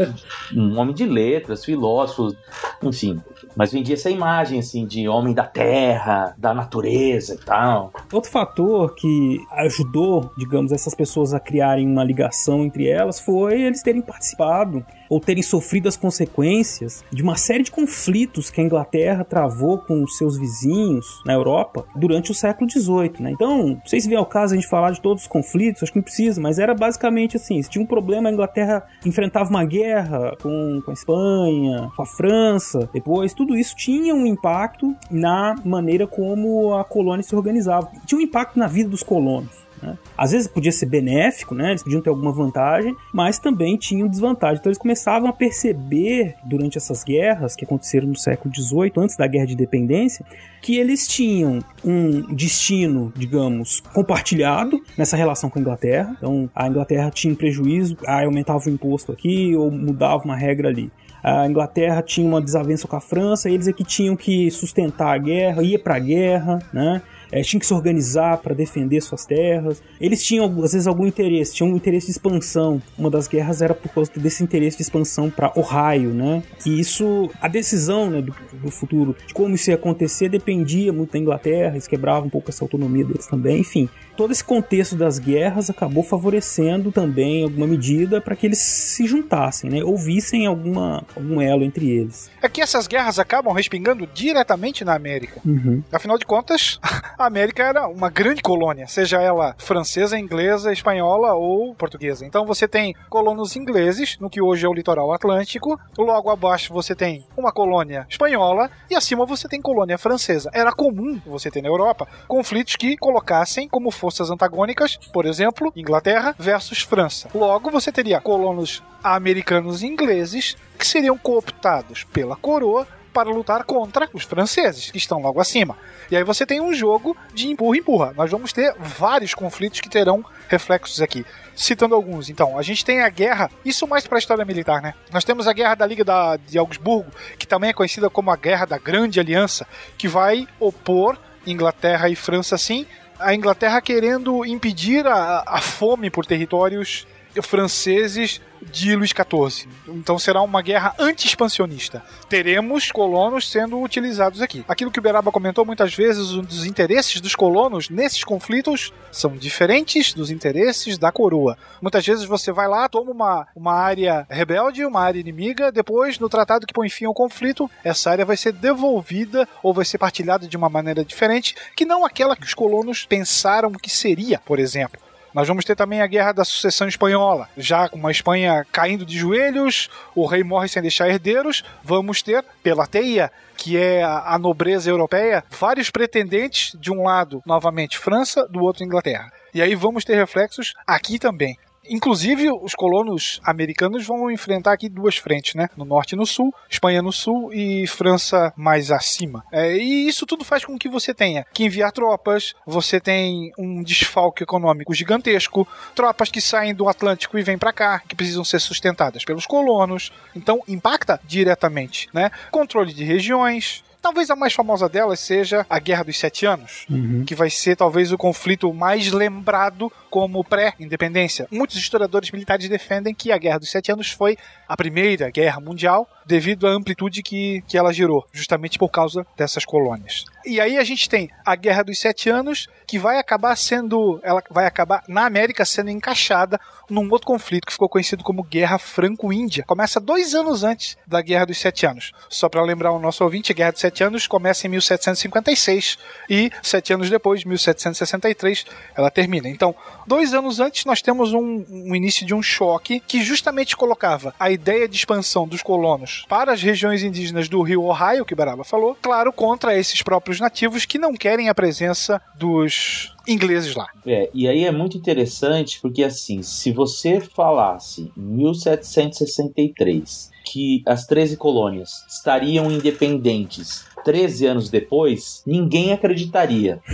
um homem de letras, filósofo, enfim. Mas vendia essa imagem, assim, de homem da terra, da natureza e tal. Outro fator que ajudou, digamos, essas pessoas a criarem uma ligação entre elas foi eles terem participado ou terem sofrido as consequências de uma série de conflitos que a Inglaterra travou com seus vizinhos na Europa durante o século XVIII, né? Então, não sei se vem ao caso a gente falar de todos os conflitos, acho que não precisa, mas era basicamente assim, se tinha um problema, a Inglaterra enfrentava uma guerra com, com a Espanha, com a França, depois, tudo isso tinha um impacto na maneira como a colônia se organizava. Tinha um impacto na vida dos colonos. Né? Às vezes podia ser benéfico, né? Eles podiam ter alguma vantagem, mas também tinham desvantagem. Então eles começavam a perceber durante essas guerras que aconteceram no século XVIII, antes da Guerra de Independência, que eles tinham um destino, digamos, compartilhado nessa relação com a Inglaterra. Então a Inglaterra tinha um prejuízo, aí aumentava o imposto aqui ou mudava uma regra ali. A Inglaterra tinha uma desavença com a França, eles é que tinham que sustentar a guerra, ia para a guerra, né? É, tinham que se organizar para defender suas terras. Eles tinham, às vezes, algum interesse, tinham um interesse de expansão. Uma das guerras era por causa desse interesse de expansão para Ohio, né? E isso, a decisão né, do, do futuro, de como isso ia acontecer, dependia muito da Inglaterra, eles quebravam um pouco essa autonomia deles também, enfim. Todo esse contexto das guerras acabou favorecendo também, alguma medida, para que eles se juntassem, né? Ou vissem alguma, algum elo entre eles. É que essas guerras acabam respingando diretamente na América. Uhum. Afinal de contas, a América era uma grande colônia, seja ela francesa, inglesa, espanhola ou portuguesa. Então você tem colonos ingleses, no que hoje é o litoral atlântico, logo abaixo você tem uma colônia espanhola e acima você tem colônia francesa. Era comum você ter na Europa conflitos que colocassem como forças antagônicas, por exemplo, Inglaterra versus França. Logo você teria colonos americanos e ingleses que seriam cooptados pela coroa para lutar contra os franceses, que estão logo acima. E aí você tem um jogo de empurra-empurra. Nós vamos ter vários conflitos que terão reflexos aqui. Citando alguns, então, a gente tem a guerra, isso mais para a história militar, né? Nós temos a guerra da Liga da, de Augsburgo, que também é conhecida como a Guerra da Grande Aliança, que vai opor Inglaterra e França, sim, a Inglaterra querendo impedir a, a fome por territórios franceses de Luís XIV. Então será uma guerra anti-expansionista. Teremos colonos sendo utilizados aqui. Aquilo que o Beraba comentou muitas vezes, os interesses dos colonos nesses conflitos são diferentes dos interesses da coroa. Muitas vezes você vai lá, toma uma, uma área rebelde, uma área inimiga, depois, no tratado que põe fim ao conflito, essa área vai ser devolvida ou vai ser partilhada de uma maneira diferente, que não aquela que os colonos pensaram que seria, por exemplo. Nós vamos ter também a Guerra da Sucessão Espanhola, já com uma Espanha caindo de joelhos, o rei morre sem deixar herdeiros. Vamos ter Pelateia, que é a nobreza europeia, vários pretendentes, de um lado, novamente, França, do outro, Inglaterra. E aí vamos ter reflexos aqui também. Inclusive, os colonos americanos vão enfrentar aqui duas frentes, né? No norte e no sul, Espanha no sul e França mais acima. É, e isso tudo faz com que você tenha que enviar tropas, você tem um desfalque econômico gigantesco, tropas que saem do Atlântico e vêm para cá, que precisam ser sustentadas pelos colonos. Então, impacta diretamente, né? Controle de regiões, Talvez a mais famosa delas seja a Guerra dos Sete Anos, Uhum. que vai ser talvez o conflito mais lembrado como pré-independência. Muitos historiadores militares defendem que a Guerra dos Sete Anos foi a primeira guerra mundial devido à amplitude que, que ela gerou, justamente por causa dessas colônias. E aí a gente tem a Guerra dos Sete Anos, que vai acabar sendo, ela vai acabar na América sendo encaixada num outro conflito que ficou conhecido como Guerra Franco-Índia. Começa dois anos antes da Guerra dos Sete Anos. Só para lembrar o nosso ouvinte, a Guerra dos Sete Anos começa em 1756 e sete anos depois, 1763, ela termina. Então, dois anos antes nós temos um, um início de um choque que justamente colocava a ideia de expansão dos colonos para as regiões indígenas do rio Ohio, que Baraba falou, claro, contra esses próprios nativos que não querem a presença dos ingleses lá. É, e aí é muito interessante porque assim, se você falasse em 1763 que as 13 colônias estariam independentes 13 anos depois, ninguém acreditaria.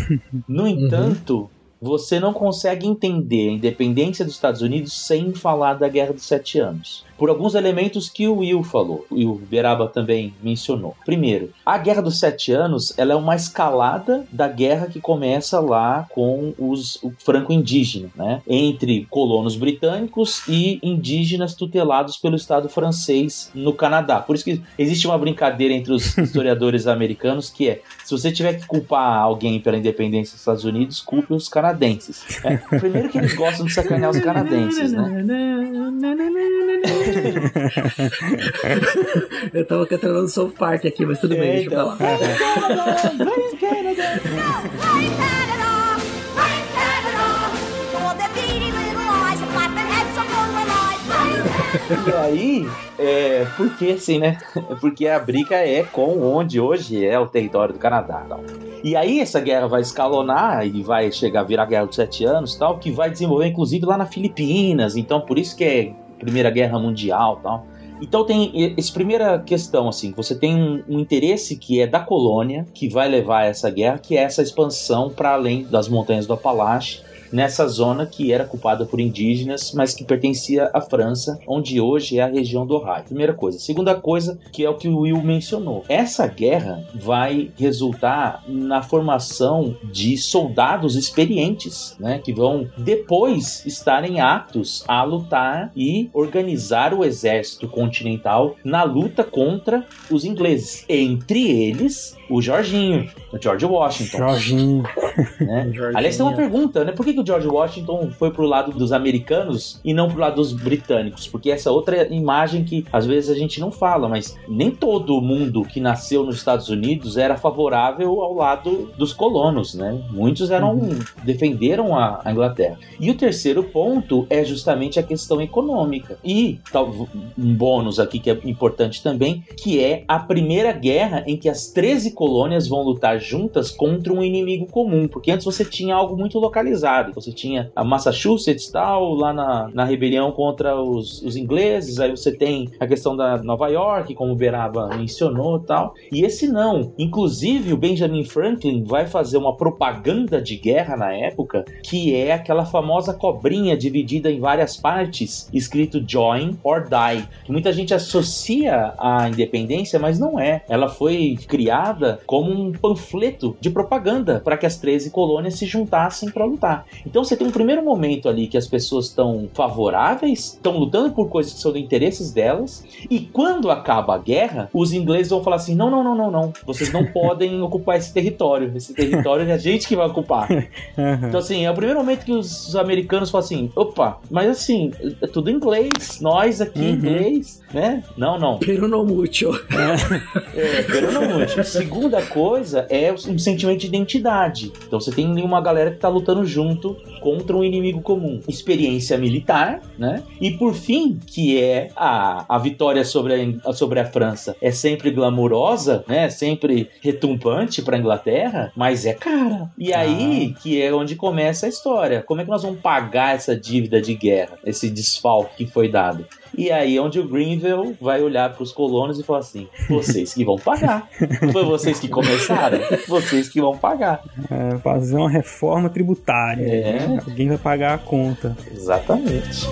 No entanto, você não consegue entender a independência dos Estados Unidos sem falar da Guerra dos Sete Anos. Por alguns elementos que o Will falou, e o Beraba também mencionou. Primeiro, a Guerra dos Sete Anos ela é uma escalada da guerra que começa lá com os o franco-indígena, né? entre colonos britânicos e indígenas tutelados pelo Estado francês no Canadá. Por isso que existe uma brincadeira entre os historiadores americanos que é: se você tiver que culpar alguém pela independência dos Estados Unidos, culpe os canadenses. É, primeiro que eles gostam de sacanear os canadenses, né? Eu tava cantando no South Park aqui, mas tudo bem, deixa pra lá. E aí, é, porque assim, né? Porque a briga é com onde hoje é o território do Canadá. Tal. E aí essa guerra vai escalonar e vai chegar a virar a guerra dos sete anos, tal, que vai desenvolver inclusive lá na Filipinas. Então por isso que é Primeira Guerra Mundial, tal. Então tem essa primeira questão assim, você tem um, um interesse que é da colônia que vai levar a essa guerra, que é essa expansão para além das montanhas do Apalache nessa zona que era ocupada por indígenas, mas que pertencia à França, onde hoje é a região do Ohio. Primeira coisa. Segunda coisa, que é o que o Will mencionou. Essa guerra vai resultar na formação de soldados experientes, né, que vão depois estarem aptos a lutar e organizar o exército continental na luta contra os ingleses. Entre eles, o Jorginho, o George Washington. Jorginho. Né? Aliás, tem uma pergunta, né? Por que, que o George Washington foi pro lado dos americanos e não pro lado dos britânicos? Porque essa outra imagem que às vezes a gente não fala, mas nem todo mundo que nasceu nos Estados Unidos era favorável ao lado dos colonos, né? Muitos eram defenderam a, a Inglaterra. E o terceiro ponto é justamente a questão econômica. E tal, um bônus aqui que é importante também, que é a primeira guerra em que as 13 colônias vão lutar juntas contra um inimigo comum, porque antes você tinha algo muito localizado. Contrário. Você tinha a Massachusetts tal, lá na, na rebelião contra os, os ingleses, aí você tem a questão da Nova York, como o Beraba mencionou tal. E esse não. Inclusive, o Benjamin Franklin vai fazer uma propaganda de guerra na época, que é aquela famosa cobrinha dividida em várias partes, escrito Join or Die, que muita gente associa à independência, mas não é. Ela foi criada como um panfleto de propaganda para que as 13 colônias se juntassem para lutar. Então você tem um primeiro momento ali que as pessoas estão favoráveis, estão lutando por coisas que são de interesses delas, e quando acaba a guerra, os ingleses vão falar assim: não, não, não, não, não, vocês não podem ocupar esse território. Esse território é a gente que vai ocupar. Então, assim, é o primeiro momento que os americanos falam assim: opa, mas assim, é tudo inglês, nós aqui Uhum. inglês, né? Não, não. Pero no mucho. É, pero não muito. Segunda coisa é um sentimento de identidade. Então você tem ali uma galera que tá lutando junto contra um inimigo comum. Experiência militar, né? E por fim, que é a, a vitória sobre a, sobre a França. É sempre glamurosa, né? Sempre retumbante pra Inglaterra, mas é cara. E aí que é onde começa a história. Como é que nós vamos pagar essa dívida de guerra? Esse desfalque que foi dado? E aí é onde o Greenville vai olhar para os colonos e falar assim: vocês que vão pagar. Foi vocês que começaram, vocês que vão pagar. É, fazer uma reforma tributária. É. né? Alguém vai pagar a conta. Exatamente.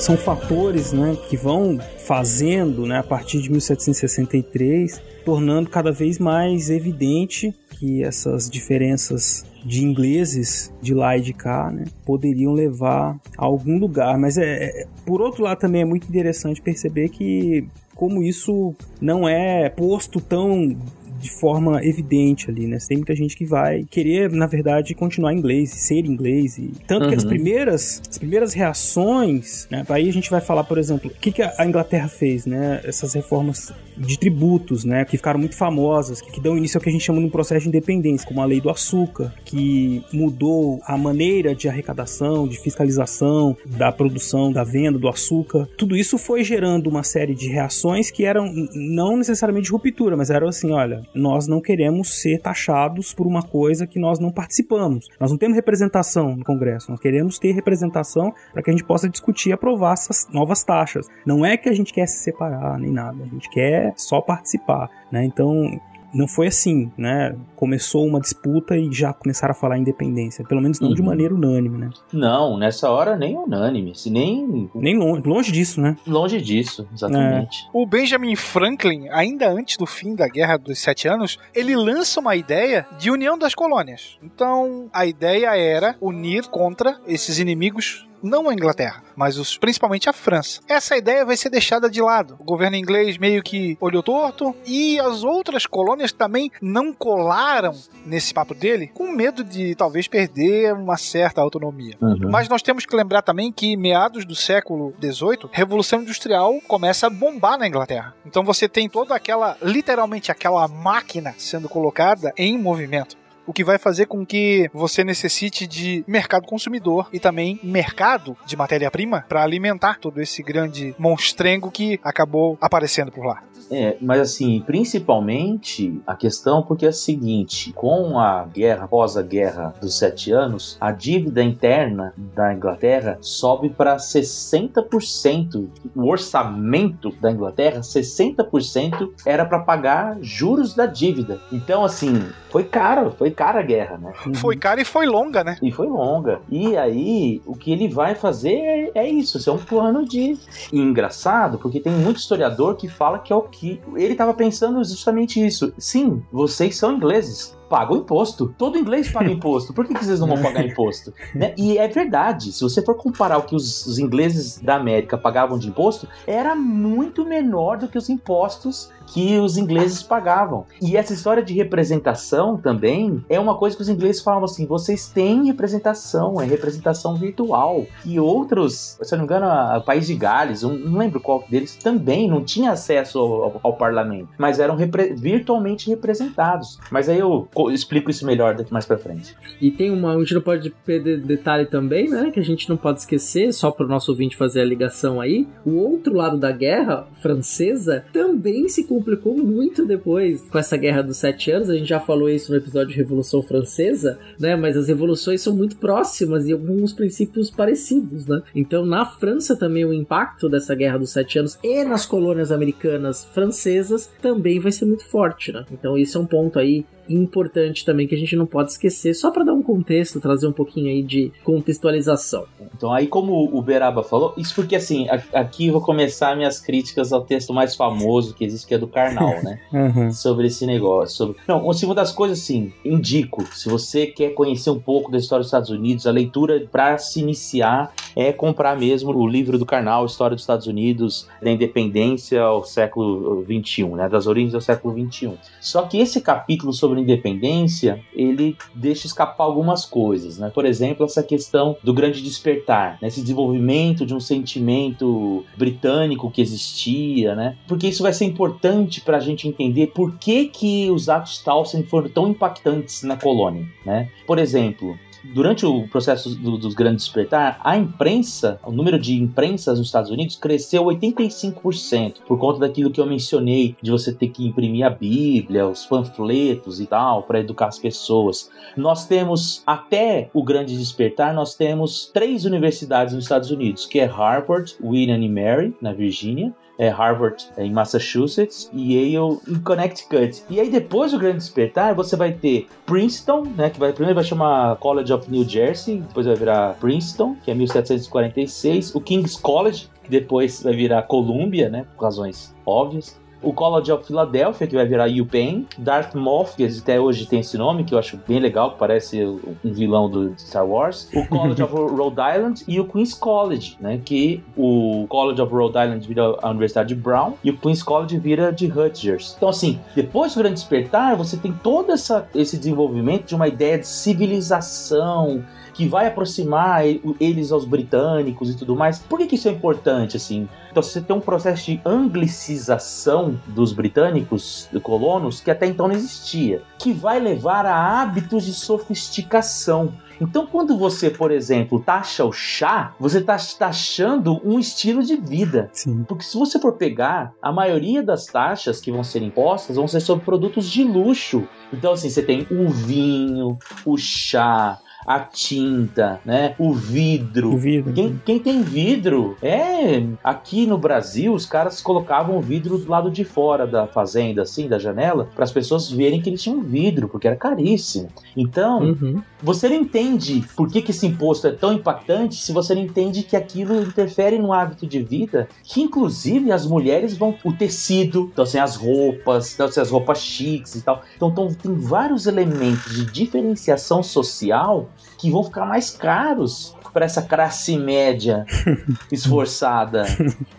São fatores né, que vão fazendo, né, a partir de 1763, tornando cada vez mais evidente que essas diferenças de ingleses de lá e de cá né, poderiam levar a algum lugar. Mas, é, é- por outro lado, também é muito interessante perceber que, como isso não é posto tão de forma evidente ali, né? Tem muita gente que vai querer, na verdade, continuar inglês, ser inglês. E... Tanto que as Uhum. primeiras, as primeiras reações, né? Aí a gente vai falar, por exemplo, o que, que a Inglaterra fez, né? Essas reformas de tributos, né? Que ficaram muito famosas, que, dão início ao que a gente chama de um processo de independência, como a lei do açúcar, que mudou a maneira de arrecadação, de fiscalização, da produção, da venda do açúcar. Tudo isso foi gerando uma série de reações que eram não necessariamente ruptura, mas eram assim, olha, nós não queremos ser taxados por uma coisa que nós não participamos. Nós não temos representação no Congresso, nós queremos ter representação para que a gente possa discutir e aprovar essas novas taxas. Não é que a gente quer se separar nem nada, a gente quer só participar, né? Então, não foi assim, né? Começou uma disputa e já começaram a falar independência, pelo menos não de Uhum. maneira unânime, né? Não, nessa hora nem unânime, se nem Nem longe, longe disso, né? longe disso, exatamente. O Benjamin Franklin, ainda antes do fim da Guerra dos Sete Anos, ele lança uma ideia de união das colônias. Então, a ideia era unir contra esses inimigos não a Inglaterra, mas os, principalmente a França. Essa ideia vai ser deixada de lado. O governo inglês meio que olhou torto e as outras colônias também não colaram nesse papo dele, com medo de talvez perder uma certa autonomia. Uhum. Mas nós temos que lembrar também que meados do século XVIII, Revolução Industrial começa a bombar na Inglaterra. Então você tem toda aquela, literalmente aquela máquina sendo colocada em movimento. O que vai fazer com que você necessite de mercado consumidor e também mercado de matéria-prima para alimentar todo esse grande monstrengo que acabou aparecendo por lá. É, mas assim, principalmente a questão porque é a seguinte, com a guerra, após a guerra dos sete anos, a dívida interna da Inglaterra sobe para 60%. O orçamento da Inglaterra, 60% era para pagar juros da dívida. Então, assim, foi caro, foi cara a guerra, né? Foi cara e foi longa, né? E foi longa. E aí, o que ele vai fazer é, é isso. Isso é um plano de. E engraçado, porque tem muito historiador que fala que é o que. Ele estava pensando justamente isso. Sim, vocês são ingleses. Pagam imposto. Todo inglês paga imposto. Por que, que vocês não vão pagar imposto? Né? E é verdade. Se você for comparar o que os, os ingleses da América pagavam de imposto, era muito menor do que os impostos que os ingleses pagavam. E essa história de representação também é uma coisa que os ingleses falavam assim: vocês têm representação, é representação virtual. E outros, se eu não me engano, o país de Gales, um- não lembro qual deles, também não tinha acesso ao, ao- ao parlamento, mas eram repre- virtualmente representados. Mas aí eu explico isso melhor daqui mais pra frente. E tem uma, a gente não pode perder detalhe também, né? Que a gente não pode esquecer, só para o nosso ouvinte fazer a ligação aí. O outro lado da guerra francesa também se complicou muito depois com essa guerra dos sete anos. A gente já falou isso no episódio de Revolução Francesa, né? Mas as revoluções são muito próximas e alguns princípios parecidos, né? Então na França também o impacto dessa guerra dos sete anos e nas colônias americanas francesas também vai ser muito forte, né? Então isso é um ponto aí importante também que a gente não pode esquecer, só para dar um contexto, trazer um pouquinho aí de contextualização. Então, aí, como o Beraba falou, isso porque assim, aqui eu vou começar minhas críticas ao texto mais famoso que existe, que é do Karnal, né? Uhum. sobre esse negócio. Sobre... Não, uma segunda das coisas, assim, indico, se você quer conhecer um pouco da história dos Estados Unidos, a leitura para se iniciar é comprar mesmo o livro do Karnal, História dos Estados Unidos, da independência ao século XXI, né? Das origens ao século XXI. Só que esse capítulo sobre independência, ele deixa escapar algumas coisas, né? Por exemplo, essa questão do grande despertar, né? esse desenvolvimento de um sentimento britânico que existia, né? Porque isso vai ser importante para a gente entender por que, que os atos Towson foram tão impactantes na colônia, né? Por exemplo, durante o processo do, dos grandes despertar, a imprensa, o número de imprensas nos Estados Unidos cresceu 85% por conta daquilo que eu mencionei de você ter que imprimir a Bíblia, os panfletos e tal para educar as pessoas. Nós temos até o grande despertar, nós temos três universidades nos Estados Unidos, que é Harvard, William e Mary na Virgínia, é Harvard é em Massachusetts e Yale em Connecticut. E aí depois do Grande Despertar, você vai ter Princeton, né, que vai primeiro vai chamar College of New Jersey, depois vai virar Princeton, que é 1746, o King's College, que depois vai virar Columbia, né, por razões óbvias. O College of Philadelphia, que vai virar UPenn, Dartmouth, que até hoje tem esse nome, que eu acho bem legal, que parece um vilão do Star Wars, o College of Rhode Island e o Queen's College, né, que o College of Rhode Island vira a Universidade de Brown e o Queen's College vira de Rutgers. Então, assim, depois do Grande Despertar, você tem todo essa, esse desenvolvimento de uma ideia de civilização, que vai aproximar eles aos britânicos e tudo mais. Por que, que isso é importante, assim? Então você tem um processo de anglicização dos britânicos, dos colonos, que até então não existia, que vai levar a hábitos de sofisticação. Então, quando você, por exemplo, taxa o chá, você está taxando um estilo de vida. Sim. Porque se você for pegar, a maioria das taxas que vão ser impostas vão ser sobre produtos de luxo. Então, assim, você tem o vinho, o chá, a tinta, né? O vidro. O vidro. Quem, quem tem vidro é. Aqui no Brasil, os caras colocavam o vidro do lado de fora da fazenda, assim, da janela, para as pessoas verem que eles tinham vidro, porque era caríssimo. Então, Uhum. você não entende por que, que esse imposto é tão impactante se você não entende que aquilo interfere no hábito de vida, que inclusive as mulheres vão. O tecido, então assim, as roupas, então, assim, as roupas chiques e tal. Então, então tem vários elementos de diferenciação social que vão ficar mais caros para essa classe média esforçada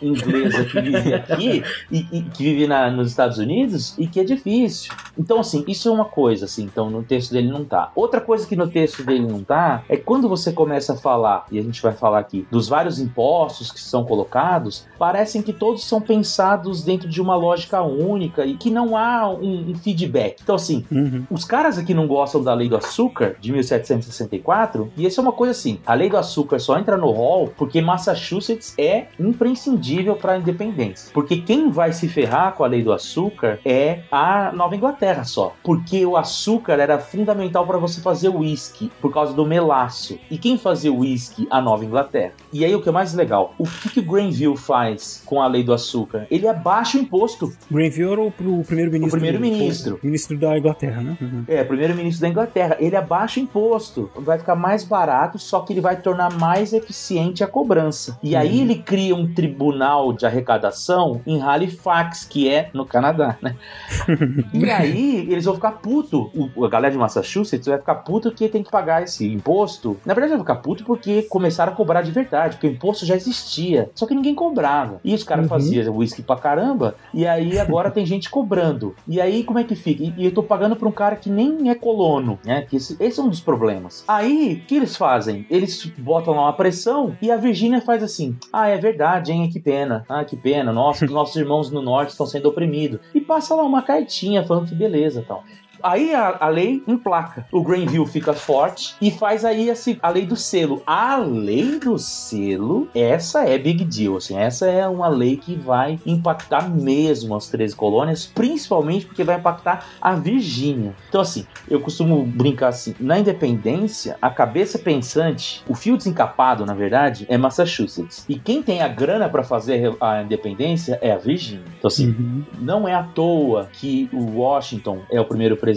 inglesa que vive aqui e, e que vive na, nos Estados Unidos e que é difícil. Então, assim, isso é uma coisa, assim, então no texto dele não tá. Outra coisa que no texto dele não tá é quando você começa a falar, e a gente vai falar aqui, dos vários impostos que são colocados, parecem que todos são pensados dentro de uma lógica única e que não há um, um feedback. Então, assim, Uhum. os caras aqui não gostam da lei do açúcar de 1764, e isso é uma coisa assim: a lei do açúcar só entra no hall porque Massachusetts é imprescindível para a independência. Porque quem vai se ferrar com a lei do açúcar é a Nova Inglaterra só. Porque o açúcar era fundamental para você fazer uísque por causa do melaço. E quem fazia uísque? A Nova Inglaterra. E aí o que é mais legal: o que, que o Granville faz com a lei do açúcar? Ele abaixa o imposto. Granville era o, o primeiro-ministro. O primeiro-ministro. Ministro da Inglaterra, né? Uhum. É, primeiro-ministro da Inglaterra. Ele abaixa o imposto, vai ficar mais barato, só que ele vai tornar mais eficiente a cobrança. E aí ele cria um tribunal de arrecadação em Halifax, que é no Canadá, né? e aí eles vão ficar puto. O, a galera de Massachusetts vai ficar puto que tem que pagar esse imposto. Na verdade, vai ficar puto porque começaram a cobrar de verdade, porque o imposto já existia, só que ninguém cobrava. E os caras Uhum. faziam uísque pra caramba, e aí agora tem gente cobrando. E aí como é que fica? E, e eu tô pagando pra um cara que nem é colono, né? Que esse, esse é um dos problemas. Aí, o que eles fazem? Eles botam lá uma pressão e a Virgínia faz assim: Ah, é verdade, hein? Que pena. Ah, que pena. Nossa, nossos irmãos no norte estão sendo oprimidos. E passa lá uma cartinha falando que beleza tal. Aí a, a lei emplaca. O Granville fica forte e faz aí a, a lei do selo. A lei do selo, essa é big deal, assim, essa é uma lei que vai impactar mesmo as 13 colônias, principalmente porque vai impactar a Virgínia. Então, assim, eu costumo brincar assim, na independência, a cabeça pensante, o fio desencapado, na verdade, é Massachusetts. E quem tem a grana para fazer a independência é a Virgínia. Então, assim, uhum. não é à toa que o Washington é o primeiro presidente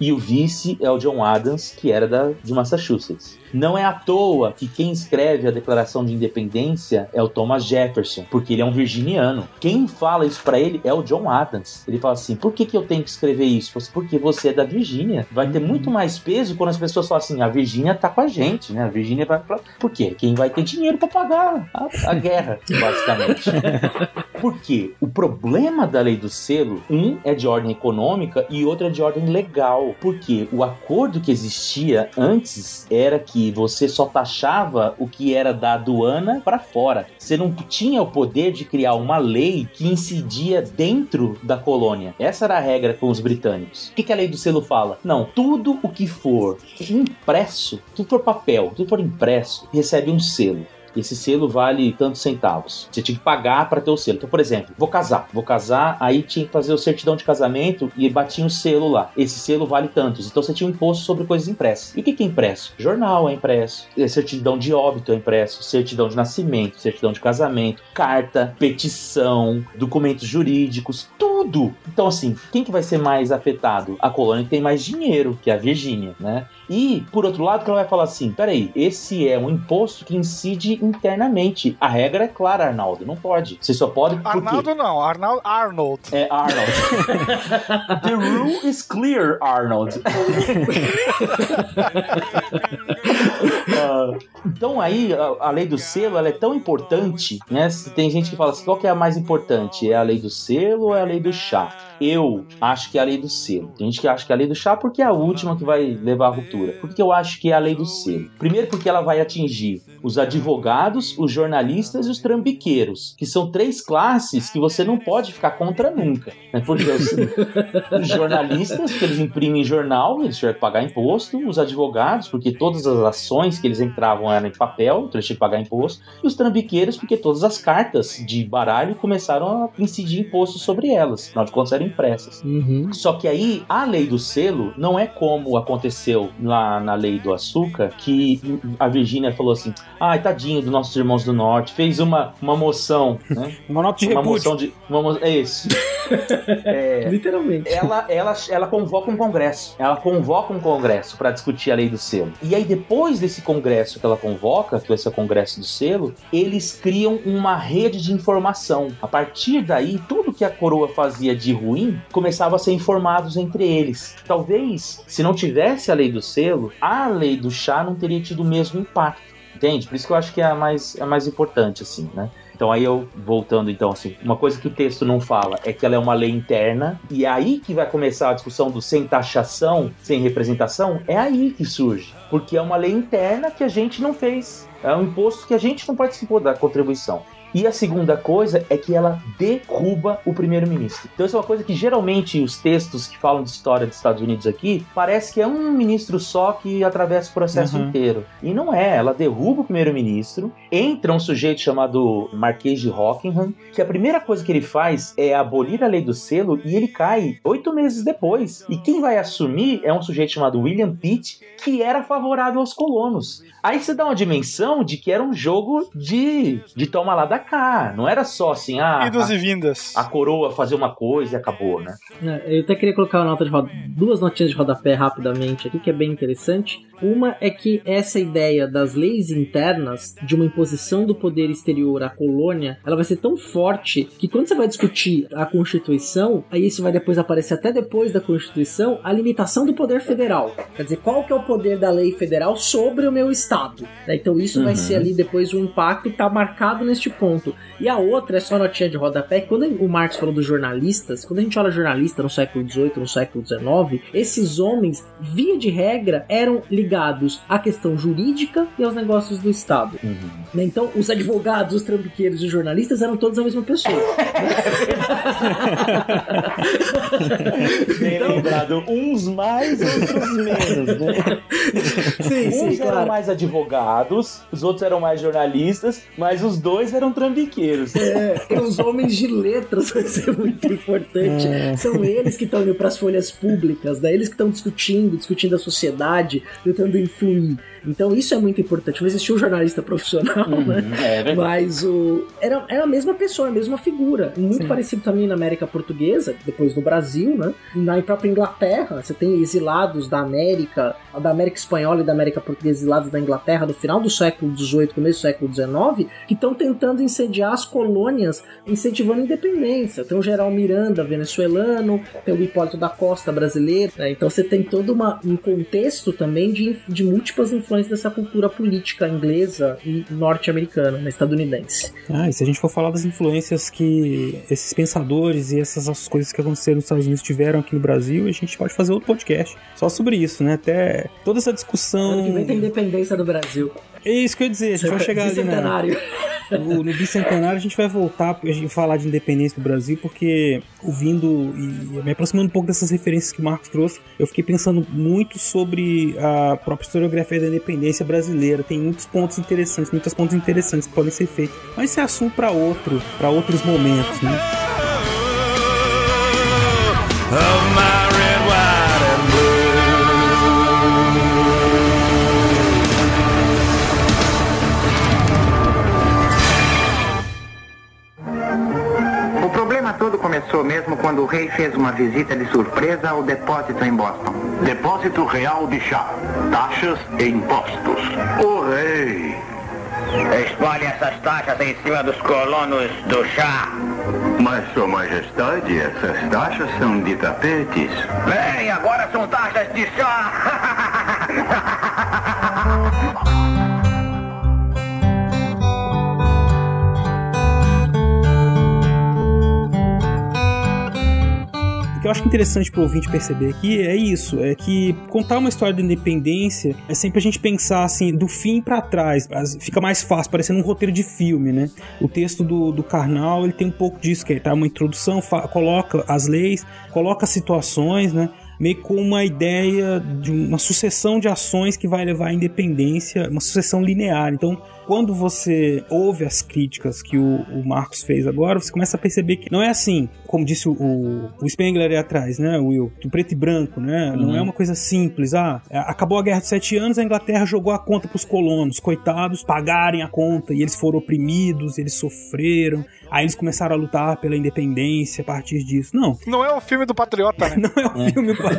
e o vice é o John Adams, que era da, de Massachusetts. Não é à toa que quem escreve a Declaração de Independência é o Thomas Jefferson, porque ele é um virginiano. Quem fala isso para ele é o John Adams. Ele fala assim: por que, que eu tenho que escrever isso? Porque você é da Virgínia. Vai ter muito mais peso quando as pessoas falam assim: a Virgínia tá com a gente, né? A Virgínia vai pra... Por quê? Quem vai ter dinheiro para pagar a, a guerra, basicamente. Por quê? O problema da lei do selo, um é de ordem econômica e outro é de ordem legal. Porque o acordo que existia antes era que você só taxava o que era da aduana para fora. Você não tinha o poder de criar uma lei que incidia dentro da colônia. Essa era a regra com os britânicos. O que, que a lei do selo fala? Não, tudo o que for impresso, tudo for papel, tudo for impresso, recebe um selo esse selo vale tantos centavos. Você tinha que pagar para ter o selo. Então, por exemplo, vou casar, vou casar, aí tinha que fazer o certidão de casamento e batia um selo lá. Esse selo vale tantos. Então você tinha um imposto sobre coisas impressas. E o que, que é impresso? Jornal é impresso, é certidão de óbito é impresso, certidão de nascimento, certidão de casamento, carta, petição, documentos jurídicos, tudo. Então, assim, quem que vai ser mais afetado? A colônia que tem mais dinheiro, que é a Virgínia, né? E, por outro lado, que ela vai falar assim: peraí, esse é um imposto que incide internamente. A regra é clara, Arnaldo, não pode. Você só pode. Arnaldo não, Arnaldo, Arnold. É Arnold. The rule is clear, Arnold. uh, então aí a, a, lei do selo ela é tão importante, né? Tem gente que fala assim, qual que é a mais importante? É a lei do selo ou é a lei do chá? Eu acho que é a lei do selo. Tem gente que acha que é a lei do chá porque é a última que vai levar à ruptura. Por que eu acho que é a lei do selo? Primeiro porque ela vai atingir os advogados, os jornalistas e os trambiqueiros, que são três classes que você não pode ficar contra nunca. Né? Porque os, os jornalistas, que eles imprimem jornal, eles tiveram que pagar imposto, os advogados, porque todas as ações que eles entravam eram em papel, então eles tinham que pagar imposto, e os trambiqueiros, porque todas as cartas de baralho começaram a incidir imposto sobre elas. Afinal de contas, eram impressas. Uhum. Só que aí, a lei do selo não é como aconteceu lá na lei do açúcar, que a Virgínia falou assim: ai, tadinho dos nossos irmãos do norte, fez uma, uma moção, né? uma nota de uma repúdio. moção de. Uma, é isso. é, Literalmente. Ela, ela, ela convoca um congresso. Ela convoca um congresso para discutir a lei do selo. E aí, depois desse congresso que ela convoca, que vai ser o congresso do selo, eles criam uma rede de informação. A partir daí, tudo que a coroa fazia de ruim começava a ser informados entre eles. Talvez, se não tivesse a lei do selo, a lei do chá não teria tido o mesmo impacto entende? Por isso que eu acho que é a mais, é mais importante, assim, né? Então aí eu, voltando então, assim, uma coisa que o texto não fala é que ela é uma lei interna, e é aí que vai começar a discussão do sem taxação, sem representação, é aí que surge. Porque é uma lei interna que a gente não fez. É um imposto que a gente não participou da contribuição. E a segunda coisa é que ela derruba o primeiro-ministro. Então, isso é uma coisa que geralmente os textos que falam de história dos Estados Unidos aqui parece que é um ministro só que atravessa o processo uhum. inteiro. E não é. Ela derruba o primeiro-ministro, entra um sujeito chamado Marquês de Rockingham, que a primeira coisa que ele faz é abolir a lei do selo e ele cai oito meses depois. E quem vai assumir é um sujeito chamado William Pitt, que era favorável aos colonos. Aí você dá uma dimensão de que era um jogo de, de toma lá da cá. Não era só assim, ah. Idas e vindas. A coroa fazer uma coisa e acabou, né? É, eu até queria colocar uma nota de roda, duas notinhas de rodapé rapidamente aqui, que é bem interessante. Uma é que essa ideia das leis internas, de uma imposição do poder exterior à colônia, ela vai ser tão forte que quando você vai discutir a Constituição, aí isso vai depois aparecer até depois da Constituição, a limitação do poder federal. Quer dizer, qual que é o poder da lei federal sobre o meu Estado? Né, então isso uhum. vai ser ali depois o impacto que está marcado neste ponto. E a outra é só notinha de rodapé, quando o Marx falou dos jornalistas, quando a gente olha jornalista no século XVIII, no século XIX, esses homens, via de regra, eram ligados ligados à questão jurídica e aos negócios do Estado. Né? Então, os advogados, os trambiqueiros e os jornalistas eram todos a mesma pessoa. Bem lembrado, uns mais, outros menos, né? Sim, uns sim, eram claro. mais advogados, os outros eram mais jornalistas, mas os dois eram trambiqueiros. É, os homens de letras vai ser muito importante. São eles que estão indo para as folhas públicas, né? eles que estão discutindo, discutindo a sociedade, tentando influir. Então isso é muito importante. Não existia um jornalista profissional, né? É. Mas o era, era a mesma pessoa, a mesma figura. Muito parecido também na América Portuguesa, depois no Brasil, né? Na própria Inglaterra, você tem exilados da América, da América Espanhola e da América Portuguesa exilados da Inglaterra no final do século XVIII, começo do século XIX, que estão tentando incendiar as colônias, incentivando a independência. Tem o General Miranda venezuelano, tem o Hipólito da Costa brasileiro. né? Então você tem todo uma, um contexto também de, de múltiplas influências dessa cultura política inglesa e norte-americana, né, estadunidense. Ah, e se a gente for falar das influências que esses pensadores e essas as coisas que aconteceram nos Estados Unidos tiveram aqui no Brasil, a gente pode fazer outro podcast só sobre isso, né? Até toda essa discussão. Ano que vem tem independência do Brasil. É isso que eu ia dizer, a gente vai chegar ali na, Bicentenário. no, no bicentenário, a gente vai voltar a gente falar de independência do Brasil, porque ouvindo e me aproximando um pouco dessas referências que o Marcos trouxe, eu fiquei pensando muito sobre a própria historiografia da independência brasileira. Tem muitos pontos interessantes, muitos pontos interessantes que podem ser feitos. Mas esse é assunto para outro, para outros momentos, né? Problema todo começou mesmo quando o rei fez uma visita de surpresa ao depósito em Boston. Depósito Real de Chá. Taxas e impostos. O rei. Espalhe essas taxas em cima dos colonos do chá. Mas, Sua Majestade, essas taxas são de tapetes. Bem, agora são taxas de chá. acho interessante pro ouvinte perceber aqui é isso, é que contar uma história de independência é sempre a gente pensar assim, do fim pra trás, fica mais fácil, parecendo um roteiro de filme, né? O texto do, do Karnal, ele tem um pouco disso, que é tá, uma introdução, coloca as leis, coloca situações, né? Meio com uma ideia de uma sucessão de ações que vai levar à independência, uma sucessão linear. Então, quando você ouve as críticas que o, o Marcos fez agora, você começa a perceber que não é assim, como disse o, o, o Spengler aí atrás, né, Will? Do preto e branco, né? Não Uhum. é uma coisa simples. Ah, é, acabou a Guerra dos Sete Anos, a Inglaterra jogou a conta pros colonos, coitados, pagarem a conta, e eles foram oprimidos, eles sofreram. Aí eles começaram a lutar pela independência a partir disso. Não, Não é o filme do Patriota, né? não é o filme patriota.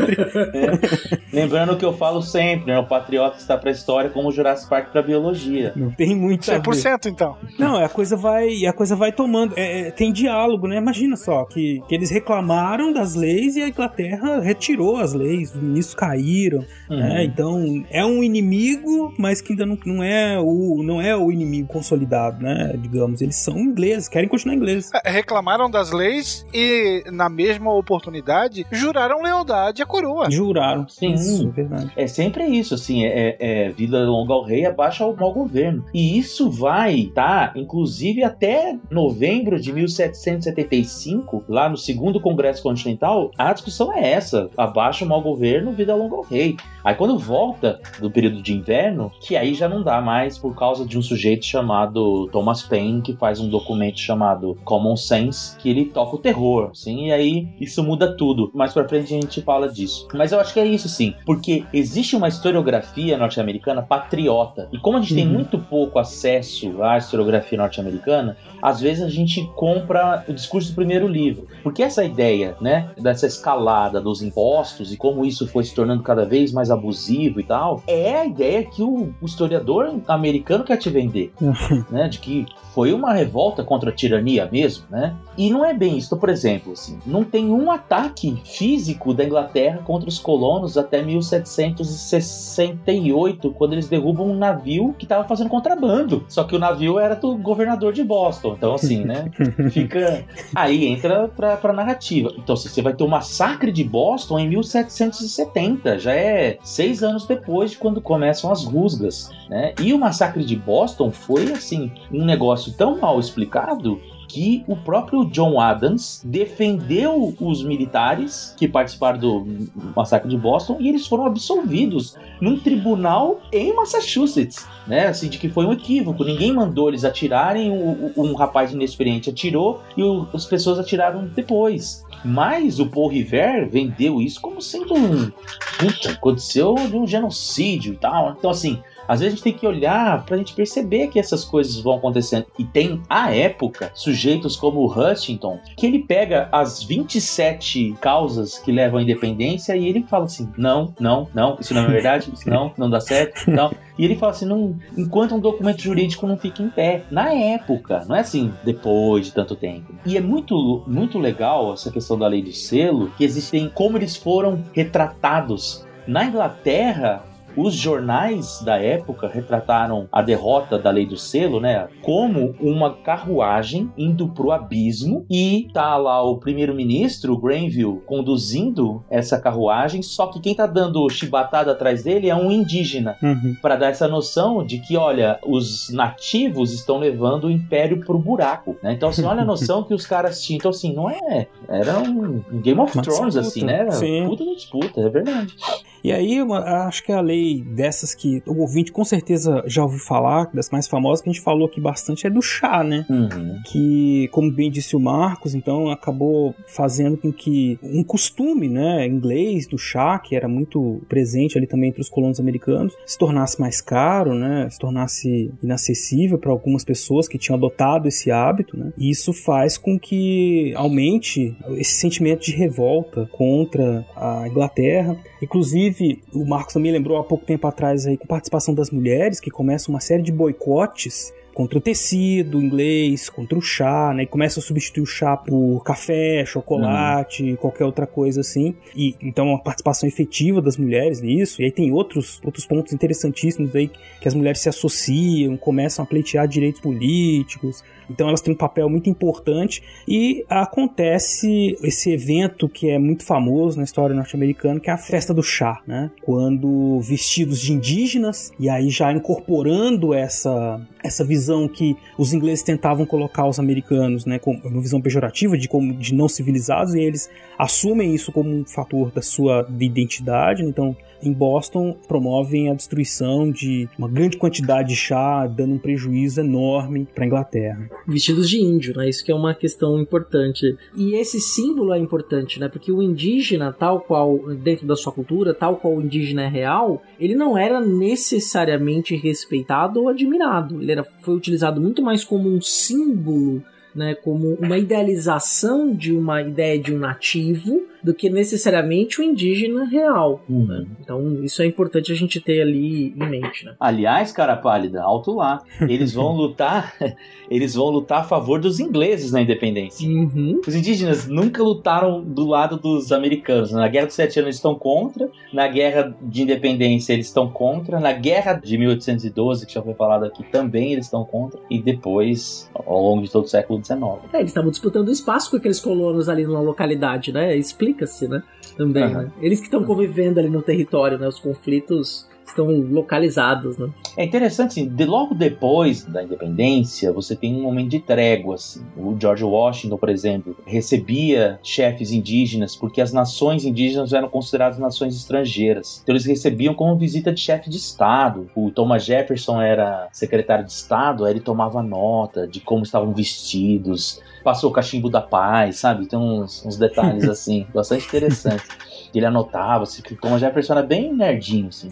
Lembrando que eu falo sempre, né? O patriota está pra história como o Jurassic Park pra biologia. Não tem muito a ver. 100% então. Não, a coisa vai, a coisa vai tomando. é, é, tem diálogo, né? Imagina só que, que eles reclamaram das leis e a Inglaterra retirou as leis, os ministros caíram, né? Então é um inimigo, mas que ainda não, não é o não é o inimigo consolidado, né? Digamos, eles são ingleses, querem continuar ingleses. É, Reclamaram das leis e, na mesma oportunidade, juraram lealdade à coroa. Juraram. Sim. Isso, é verdade. É sempre isso, assim, é, é vida longa ao rei, abaixo ao mau governo. E isso vai estar, inclusive, até novembro de 1775, lá no segundo Congresso Continental, a discussão é essa: abaixo o mau governo, vida longa ao rei. Aí quando volta do período de inverno, que aí já não dá mais por causa de um sujeito chamado Thomas Paine, que faz um documento chamado Common Sense, que ele toca o terror, assim, e aí isso muda tudo. Mais pra frente a gente fala disso. Mas eu acho que é isso, sim, porque existe uma historiografia norte-americana patriota. E como a gente tem Uhum. muito pouco acesso à historiografia norte-americana, às vezes a gente compra o discurso do primeiro livro. Porque essa ideia, né, dessa escalada dos impostos e como isso foi se tornando cada vez mais abusivo e tal, é a ideia que o, o historiador americano quer te vender, né, de que foi uma revolta contra a tirania mesmo, né? E não é bem isso. Então, por exemplo, assim, não tem um ataque físico da Inglaterra Inglaterra contra os colonos até 1768, quando eles derrubam um navio que estava fazendo contrabando. Só que o navio era do governador de Boston. Então, assim, né? Fica. Aí entra pra, pra narrativa. Então, assim, você vai ter o massacre de Boston em 1770. Já é seis anos depois de quando começam as rusgas, né? E o massacre de Boston foi, assim, um negócio tão mal explicado que o próprio John Adams defendeu os militares que participaram do massacre de Boston e eles foram absolvidos num tribunal em Massachusetts, né? Assim, de que foi um equívoco. Ninguém mandou eles atirarem, um, rapaz inexperiente atirou e o, as pessoas atiraram depois. Mas o Paul River vendeu isso como sendo um. Puta, aconteceu de um genocídio e tal. Então, assim, às vezes a gente tem que olhar pra gente perceber que essas coisas vão acontecendo. E tem, à época, sujeitos como o Huntington, que ele pega as 27 causas que levam à independência e ele fala assim: não, não, não, isso não é verdade, isso não, não dá certo, não. E ele fala assim: não, enquanto um documento jurídico não fica em pé. Na época, não é assim depois de tanto tempo. E é muito, muito legal essa questão da lei do selo, que existem como eles foram retratados. Na Inglaterra, os jornais da época retrataram a derrota da lei do selo, né, como uma carruagem indo pro abismo e tá lá o primeiro-ministro Granville conduzindo essa carruagem, só que quem tá dando chibatada atrás dele é um indígena, Uhum. para dar essa noção de que, olha, os nativos estão levando o império pro buraco, né? Então, assim, olha a noção que os caras tinham. Então, assim, não é. Era um Game of Thrones, disputa, assim, né? Era sim. puta disputa, é verdade. E aí, acho que a lei dessas que o ouvinte com certeza já ouviu falar, das mais famosas, que a gente falou aqui bastante, é do chá, né? Uhum. Que, como bem disse o Marcos, então acabou fazendo com que um costume, né, inglês do chá, que era muito presente ali também entre os colonos americanos, se tornasse mais caro, né? Se tornasse inacessível para algumas pessoas que tinham adotado esse hábito, né? E isso faz com que aumente esse sentimento de revolta contra a Inglaterra. Inclusive, o Marcos também lembrou há pouco tempo atrás aí com participação das mulheres, que começam uma série de boicotes contra o tecido inglês, contra o chá, né? E começa a substituir o chá por café, chocolate, qualquer outra coisa assim. E então a participação efetiva das mulheres nisso. E aí tem outros outros pontos interessantíssimos aí que as mulheres se associam, começam a pleitear direitos políticos. Então elas têm um papel muito importante e acontece esse evento que é muito famoso na história norte-americana, que é a festa do chá, né? Quando vestidos de indígenas e aí já incorporando essa essa visão que os ingleses tentavam colocar os americanos, né, como uma visão pejorativa de como de não civilizados e eles assumem isso como um fator da sua identidade, né? então em Boston promovem a destruição de uma grande quantidade de chá, dando um prejuízo enorme para a Inglaterra. vestidos de índio, né? Isso que é uma questão importante. E esse símbolo é importante, né? Porque o indígena, tal qual dentro da sua cultura, tal qual o indígena é real, ele não era necessariamente respeitado ou admirado. Ele era, foi utilizado muito mais como um símbolo, né? Como uma idealização de uma ideia de um nativo do que necessariamente o indígena real. né? Então isso é importante a gente ter ali em mente, né? Aliás, cara pálida, alto lá. Eles vão lutar, eles vão lutar a favor dos ingleses na independência. Uhum. Os indígenas nunca lutaram do lado dos americanos. Na Guerra dos Sete Anos eles estão contra, na Guerra de Independência eles estão contra, na Guerra de 1812, que já foi falado aqui, também eles estão contra, e depois, ao longo de todo o século XIX. É, eles estavam disputando espaço com aqueles colonos ali numa localidade, né? Explica-se, né? Também, Aham. né? Eles que estão convivendo ali no território, né? Os conflitos estão localizados, né? É interessante, assim, de, logo depois da independência, você tem um momento de trégua, assim. O George Washington, por exemplo, recebia chefes indígenas porque as nações indígenas eram consideradas nações estrangeiras. Então eles recebiam como visita de chefe de Estado. O Thomas Jefferson era secretário de Estado, aí ele tomava nota de como estavam vestidos, passou o cachimbo da paz, sabe? Tem uns, uns detalhes, assim, bastante interessantes. Ele anotava, assim, que o Thomas Jefferson era bem nerdinho, assim.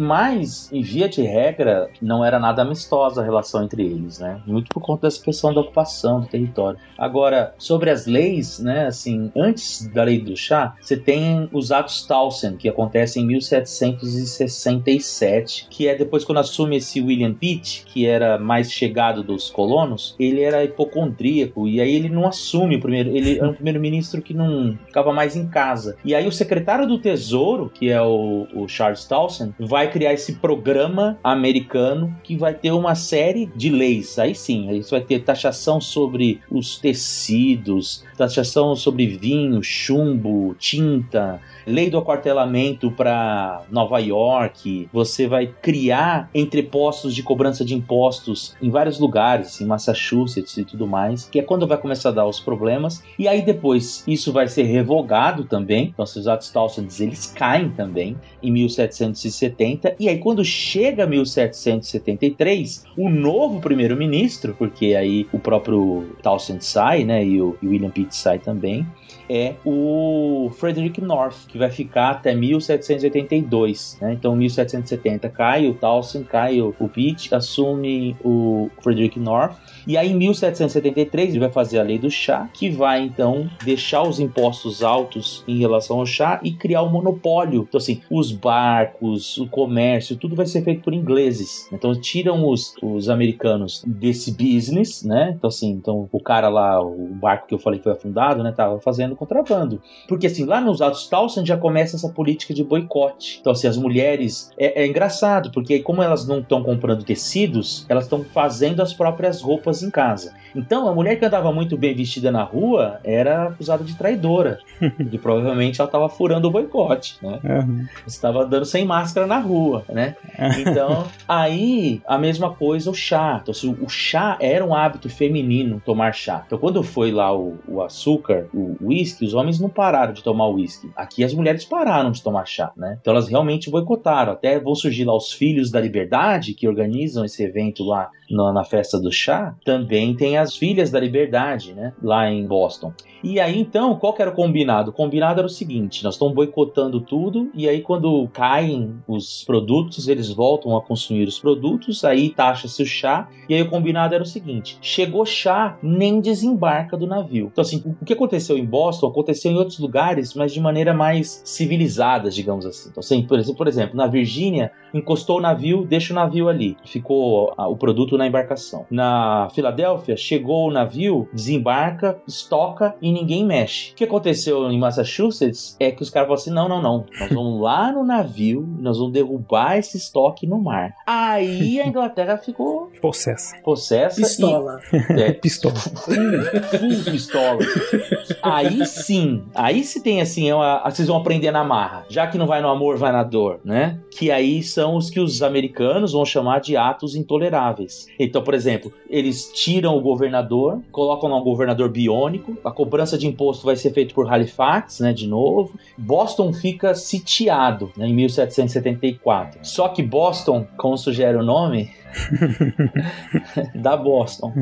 Mas, em via de regra, não era nada amistosa a relação entre eles, né? Muito por conta dessa questão da ocupação do território. Agora, sobre as leis, né, assim, antes da lei do chá, você tem os atos Towson, que acontecem em 1767, que é depois quando assume esse William Pitt, que era mais chegado dos colonos, ele era hipocondríaco e aí ele não assume o primeiro, ele é um primeiro-ministro que não ficava mais em casa. E aí o secretário do Tesouro, que é o, o Charles Towson, vai criar esse programa americano que vai ter uma série de leis. Aí sim, aí vai ter taxação sobre os tecidos, taxação sobre vinho, chumbo, tinta, lei do aquartelamento para Nova York, você vai criar entrepostos de cobrança de impostos em vários lugares, em Massachusetts e tudo mais, que é quando vai começar a dar os problemas. E aí depois isso vai ser revogado também, então esses atos Towsons eles caem também em 1770, e aí quando chega 1773, o novo primeiro-ministro, porque aí o próprio Towson sai, né, e o William Pitt sai também, é o Frederick North, que vai ficar até 1782. Né? Então, 1770 cai o Towson, cai o, Pitt, assume o Frederick North. E aí, em 1773, ele vai fazer a lei do chá, que vai então deixar os impostos altos em relação ao chá e criar um monopólio. Então, assim, os barcos, o comércio, tudo vai ser feito por ingleses. Então, tiram os, os americanos desse business, né? Então, assim, então, o cara lá, o barco que eu falei que foi afundado, né? Tava fazendo contrabando. Porque, assim, lá nos Altos Towson já começa essa política de boicote. Então, assim, as mulheres. É, é engraçado, porque como elas não estão comprando tecidos, elas estão fazendo as próprias roupas em casa. Então, a mulher que andava muito bem vestida na rua era acusada de traidora. e provavelmente ela estava furando o boicote, né? Uhum. Estava dando sem máscara na rua, né? Então, aí, a mesma coisa o chá. Então, assim, o chá era um hábito feminino tomar chá. Então, quando foi lá o, o açúcar, o uísque, os homens não pararam de tomar uísque. Aqui as mulheres pararam de tomar chá, né? Então, elas realmente boicotaram. Até vão surgir lá os Filhos da Liberdade, que organizam esse evento lá na, na festa do chá. Também tem as Filhas da Liberdade, né? Lá em Boston. E aí, então, qual que era o combinado? O combinado era o seguinte: nós estamos boicotando tudo, e aí, quando caem os produtos, eles voltam a consumir os produtos, aí taxa-se o chá. E aí, o combinado era o seguinte: chegou chá, nem desembarca do navio. Então, assim, o que aconteceu em Boston aconteceu em outros lugares, mas de maneira mais civilizada, digamos assim. Então, assim, por exemplo na Virgínia, encostou o navio, deixa o navio ali. Ficou o produto na embarcação. Na Filadélfia, chegou o navio, desembarca, estoca e ninguém mexe. O que aconteceu em Massachusetts é que os caras falaram assim: não, não, não. Nós vamos lá no navio, nós vamos derrubar esse estoque no mar. Aí a Inglaterra ficou. Possessa. Possessa. Pistola. E, é, pistola. Full pistola. Aí sim. Aí se tem assim, é uma, vocês vão aprender na marra. Já que não vai no amor, vai na dor, né? Que aí são os que os americanos vão chamar de atos intoleráveis. Então, por exemplo, eles tiram o governador, colocam lá um governador biônico, a cobrança de imposto vai ser feita por Halifax, né, de novo. Boston fica sitiado né, em 1774. Só que Boston, como sugere o nome, da Boston.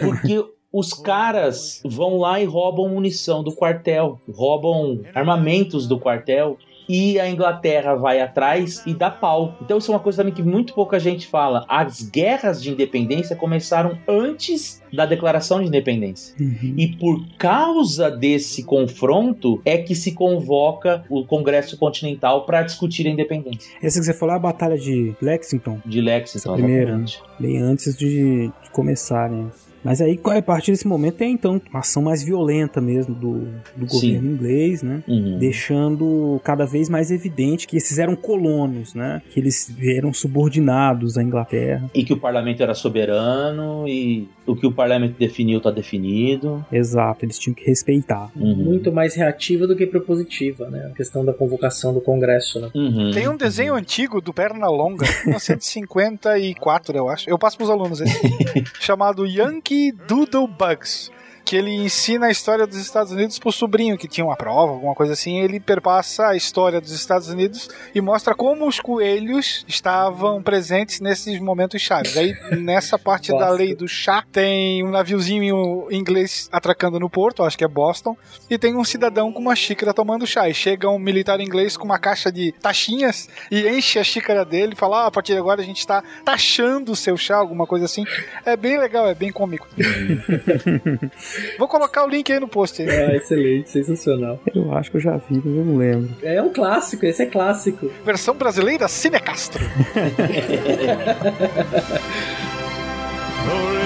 Porque os caras vão lá e roubam munição do quartel, roubam armamentos do quartel e a Inglaterra vai atrás e dá pau. Então isso é uma coisa também que muito pouca gente fala. As guerras de independência começaram antes da declaração de independência. Uhum. E por causa desse confronto é que se convoca o Congresso Continental para discutir a independência. Essa que você falou é a Batalha de Lexington. De Lexington, Essa primeira, exatamente. bem antes de, de começarem. Mas aí, a partir desse momento, tem então uma ação mais violenta mesmo do, do governo Sim. inglês, né? Uhum. Deixando cada vez mais evidente que esses eram colônios, né? Que eles eram subordinados à Inglaterra. E que o parlamento era soberano e o que o parlamento definiu está definido. Exato, eles tinham que respeitar. Uhum. Muito mais reativa do que propositiva, né? A questão da convocação do Congresso, né? Uhum. Tem um desenho antigo do Pernalonga, 1954, eu acho. Eu passo pros alunos esse. chamado Yankee Doodle Bugs. Que ele ensina a história dos Estados Unidos pro sobrinho que tinha uma prova, alguma coisa assim. Ele perpassa a história dos Estados Unidos e mostra como os coelhos estavam presentes nesses momentos chaves. Aí nessa parte da lei do chá tem um naviozinho inglês atracando no porto, acho que é Boston, e tem um cidadão com uma xícara tomando chá. E chega um militar inglês com uma caixa de taxinhas e enche a xícara dele e fala: ah, a partir de agora a gente está taxando o seu chá, alguma coisa assim. É bem legal, é bem cômico. Vou colocar o link aí no post. Aí. Ah, excelente, sensacional. Eu acho que eu já vi, mas eu não lembro. É um clássico, esse é clássico. Versão brasileira Cinecastro.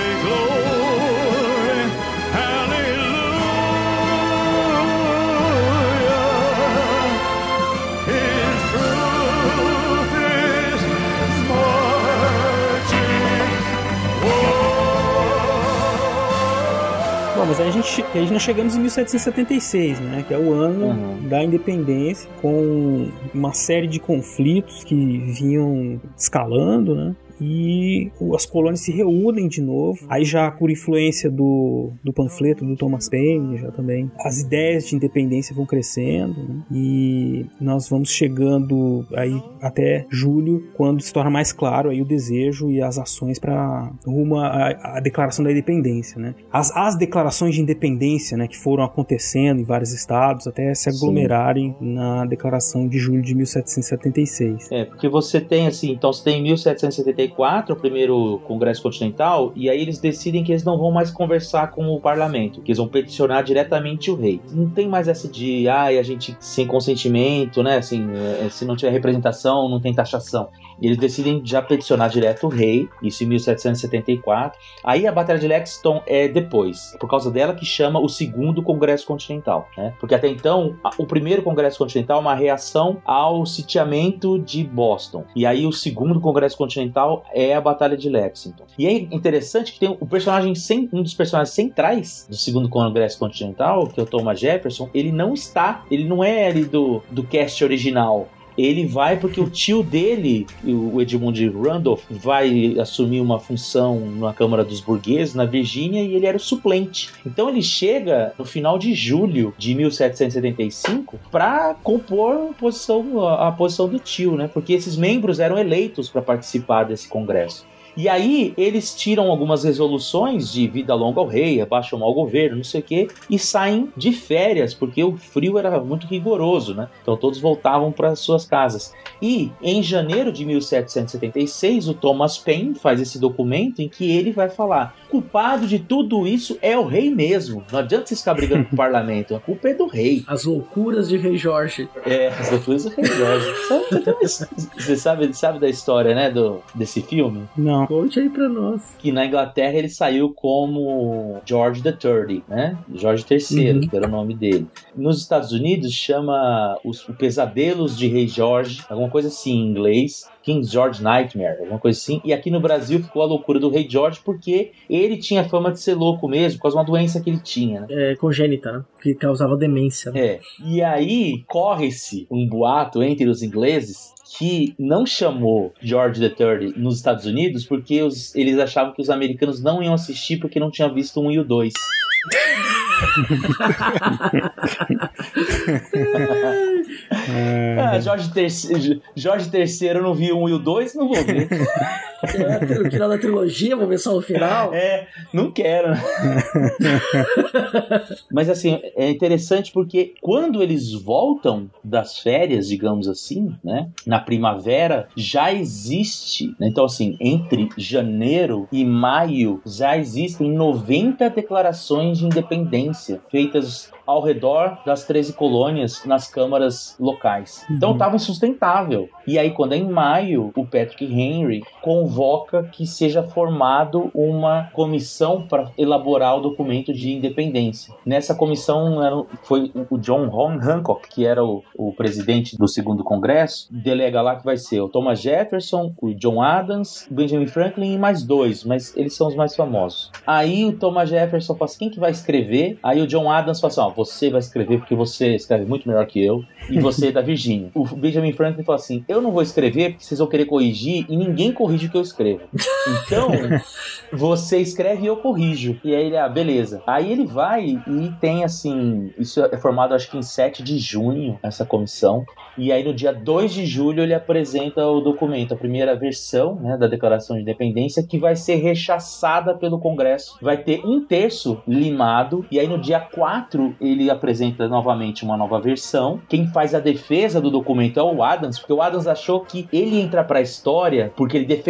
Mas aí a gente, aí nós chegamos em 1776, né? Que é o ano Uhum. da independência, com uma série de conflitos que vinham escalando, né? e as colônias se reúnem de novo. Aí já por influência do, do panfleto do Thomas Paine, já também as ideias de independência vão crescendo né? e nós vamos chegando aí até julho, quando se torna mais claro aí o desejo e as ações para rumo à, declaração da independência, né? As, as declarações de independência, né, que foram acontecendo em vários estados até se aglomerarem Sim. na declaração de julho de 1776. É, porque você tem assim, então você tem 1776 94, o primeiro Congresso Continental, e aí eles decidem que eles não vão mais conversar com o parlamento, que eles vão peticionar diretamente o rei. Não tem mais essa de, ai, ah, a gente sem consentimento, né? Assim, eh, se não tiver representação, não tem taxação. Eles decidem já peticionar direto o rei, isso em 1774. Aí a Batalha de Lexington é depois, por causa dela que chama o segundo Congresso Continental, né? Porque até então, o primeiro Congresso Continental é uma reação ao sitiamento de Boston. E aí o segundo Congresso Continental é a Batalha de Lexington. E é interessante que tem o personagem, um dos personagens centrais do segundo Congresso Continental, que é o Thomas Jefferson, ele não está, ele não é ali do, do cast original. Ele vai porque o tio dele, o Edmund Randolph, vai assumir uma função na Câmara dos Burgueses, na Virgínia, e ele era o suplente. Então ele chega no final de julho de 1775 para compor a posição, a, a posição do tio, né? Porque esses membros eram eleitos para participar desse congresso. E aí eles tiram algumas resoluções de vida longa ao rei, abaixo o mau governo, não sei o quê, e saem de férias, porque o frio era muito rigoroso, né? Então todos voltavam para suas casas. E em janeiro de 1776, o Thomas Paine faz esse documento em que ele vai falar: culpado de tudo isso é o rei mesmo. Não adianta vocês ficar brigando com o parlamento, a culpa é do rei. As loucuras de Rei Jorge. É, as loucuras do rei Jorge. Sabe- Você sabe, sabe da história, né, do, desse filme? Não. Conte aí pra nós. que na Inglaterra ele saiu como George III, né? George III, Uhum. que era o nome dele. Nos Estados Unidos chama os o Pesadelos de Rei Jorge, alguma coisa assim em inglês. King George Nightmare, alguma coisa assim. E aqui no Brasil ficou a loucura do Rei George porque ele tinha fama de ser louco mesmo, por causa de uma doença que ele tinha, né? É congênita, né? Que causava demência. Né? É. E aí corre-se um boato entre os ingleses que não chamou George III nos Estados Unidos porque os- eles achavam que os americanos não iam assistir porque não tinham visto um e o dois. Ah, Jorge III, Jorge III eu não vi um e o dois, não vou ver. É, o final da trilogia, vou ver só o final. É, não quero. Mas assim, é interessante porque quando eles voltam das férias, digamos assim, né, na primavera, já existe, né, então assim, entre janeiro e maio, já existem 90 declarações de independência feitas ao redor das 13 colônias nas câmaras locais. Então Uhum. estava insustentável. E aí, quando é em maio, o Patrick Henry convoca que seja formado uma comissão para elaborar o documento de independência. Nessa comissão foi o John Hancock, que era o, o presidente do segundo congresso, delega lá que vai ser o Thomas Jefferson, o John Adams, Benjamin Franklin e mais dois, mas eles são os mais famosos. Aí o Thomas Jefferson fala assim, quem que vai escrever? Aí o John Adams fala assim, ó, você vai escrever porque você escreve muito melhor que eu e você é da Virgínia. O Benjamin Franklin falou assim: Eu não vou escrever porque vocês vão querer corrigir e ninguém corrige o que eu escrevo. Então, você escreve e eu corrijo. E aí ele, ah, beleza. Aí ele vai e tem assim. Isso é formado acho que em 7 de junho, essa comissão. E aí no dia 2 de julho ele apresenta o documento, a primeira versão né, da Declaração de Independência, que vai ser rechaçada pelo Congresso. Vai ter um terço limado. E aí no dia 4 ele apresenta novamente uma nova versão. Quem faz a defesa do documento é o Adams, porque o Adams achou que ele entra para a história porque ele defendeu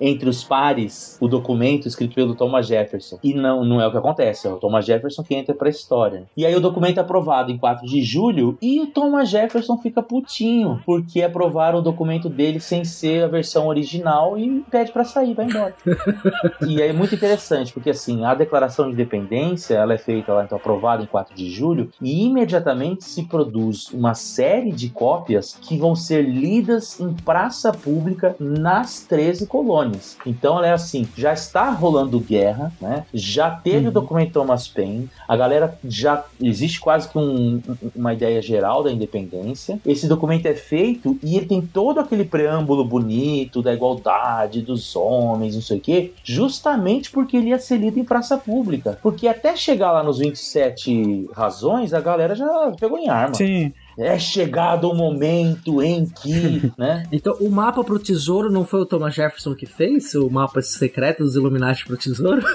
entre os pares o documento escrito pelo Thomas Jefferson. E não, não é o que acontece, é o Thomas Jefferson que entra para a história. E aí o documento é aprovado em 4 de julho e o Thomas Jefferson fica putinho porque aprovaram o documento dele sem ser a versão original e pede para sair, vai embora. e aí é muito interessante, porque assim, a declaração de independência, ela é feita lá, então aprovada em 4 de julho, e imediatamente se produz uma série de cópias que vão ser lidas em praça pública nas 13 colônias. Então ela é assim, já está rolando guerra, né? Já teve Uhum. o documento Thomas Paine, a galera já existe quase que um- uma ideia geral da independência. Esse documento é feito e ele tem todo aquele preâmbulo bonito da igualdade dos homens, não sei o quê, justamente porque ele ia ser lido em praça pública. Porque até chegar lá nos 27 razões, a galera já pegou em arma. Sim. É chegado o momento em que, né? Então, o mapa pro tesouro não foi o Thomas Jefferson que fez? O mapa secreto dos Illuminati pro tesouro?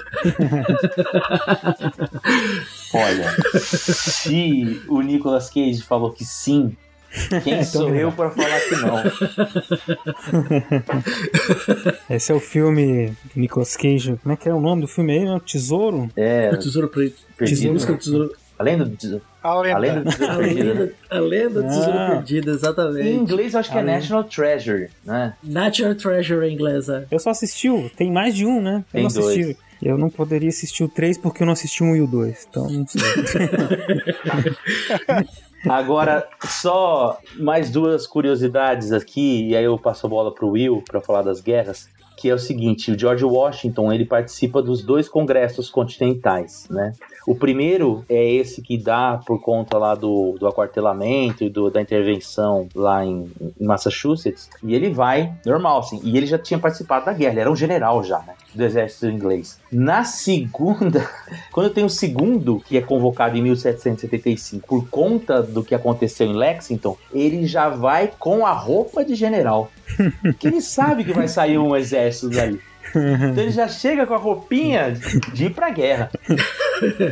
Olha, se o Nicolas Cage falou que sim, quem sou eu para falar que não? Esse é o filme do Nicolas Cage. Como é que é o nome do filme aí? né? Tesouro? É. O tesouro preto. Perdido, Busca né? do tesouro. Além do A lenda. Além do tesouro A perdido. né? lenda, a lenda do tesouro Ah. perdido, exatamente. Em inglês eu acho que é Além. National Treasure, né? Natural Treasure em inglês, é. Eu só assisti. Tem mais de um, né? Eu Tem não assisti. dois. Eu não poderia assistir o 3 porque eu não assisti o 1 e o 2. Então não sei. Agora, só mais duas curiosidades aqui, e aí eu passo a bola pro Will para falar das guerras, que é o seguinte, o George Washington, ele participa dos dois congressos continentais, né? O primeiro é esse que dá por conta lá do, do aquartelamento e do- da intervenção lá em, em Massachusetts, e ele vai normal, assim, e ele já tinha participado da guerra, ele era um general já, né? Do exército inglês. Na segunda, quando tem o segundo, que é convocado em 1775, por conta do que aconteceu em Lexington, ele já vai com a roupa de general. que ele sabe que vai sair um exército daí. Então ele já chega com a roupinha de ir pra guerra.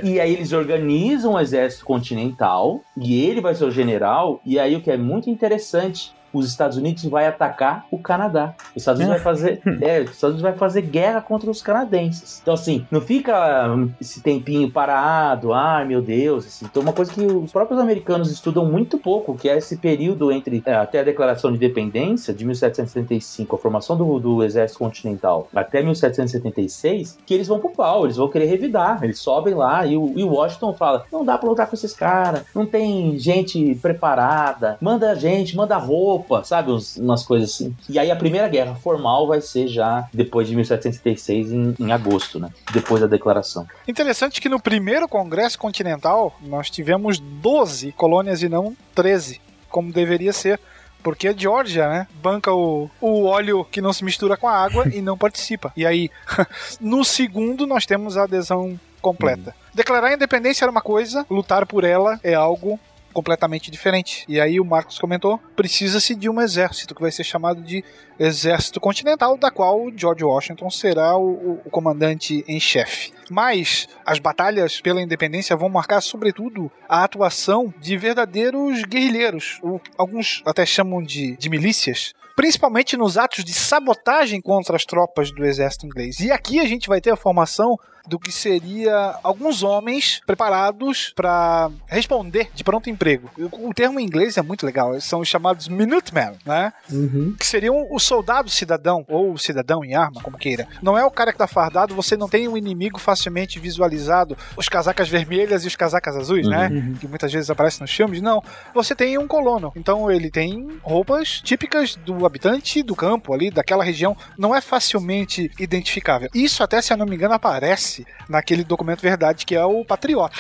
E aí eles organizam um exército continental e ele vai ser o general. E aí o que é muito interessante, os Estados Unidos vai atacar o Canadá. Os Estados Unidos vai fazer, é, os Estados Unidos vai fazer guerra contra os canadenses. Então assim, não fica hum, esse tempinho parado, ai meu Deus, assim. Então uma coisa que os próprios americanos estudam muito pouco, que é esse período entre é, até a declaração de independência de 1775, a formação do, do exército continental, até 1776, que eles vão pro pau, eles vão querer revidar, eles sobem lá e o, e o Washington fala: não dá pra lutar com esses caras, não tem gente preparada, manda gente, manda roupa, sabe? Uns- umas coisas assim. E aí a primeira guerra formal vai ser já depois de 1776, em, em agosto, né? Depois da declaração. Interessante que no primeiro Congresso Continental nós tivemos 12 colônias e não 13, como deveria ser. Porque a Georgia, né, banca o, o óleo que não se mistura com a água e não participa. E aí, no segundo, nós temos a adesão completa. Declarar a independência era uma coisa, lutar por ela é algo completamente diferente. E aí o Marcos comentou, precisa-se de um exército que vai ser chamado de Exército Continental, da qual George Washington será o, o- comandante em chefe. Mas as batalhas pela independência vão marcar, sobretudo, a atuação de verdadeiros guerrilheiros. O- alguns até chamam de, de milícias. Principalmente nos atos de sabotagem contra as tropas do exército inglês. E aqui a gente vai ter a formação do que seria alguns homens preparados para responder de pronto emprego. O, o termo em inglês é muito legal, eles são os chamados Minutemen, né? Uhum. que seriam o soldado cidadão, ou o cidadão em arma, como queira. Não é o cara que tá fardado, você não tem um inimigo facilmente visualizado, os casacas vermelhas e os casacas azuis, né? Uhum. Que muitas vezes aparecem nos filmes. Não, você tem um colono. Então ele tem roupas típicas do habitante do campo ali, daquela região, não é facilmente identificável. Isso até, se eu não me engano, aparece naquele documento verdade que é o Patriota.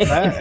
né?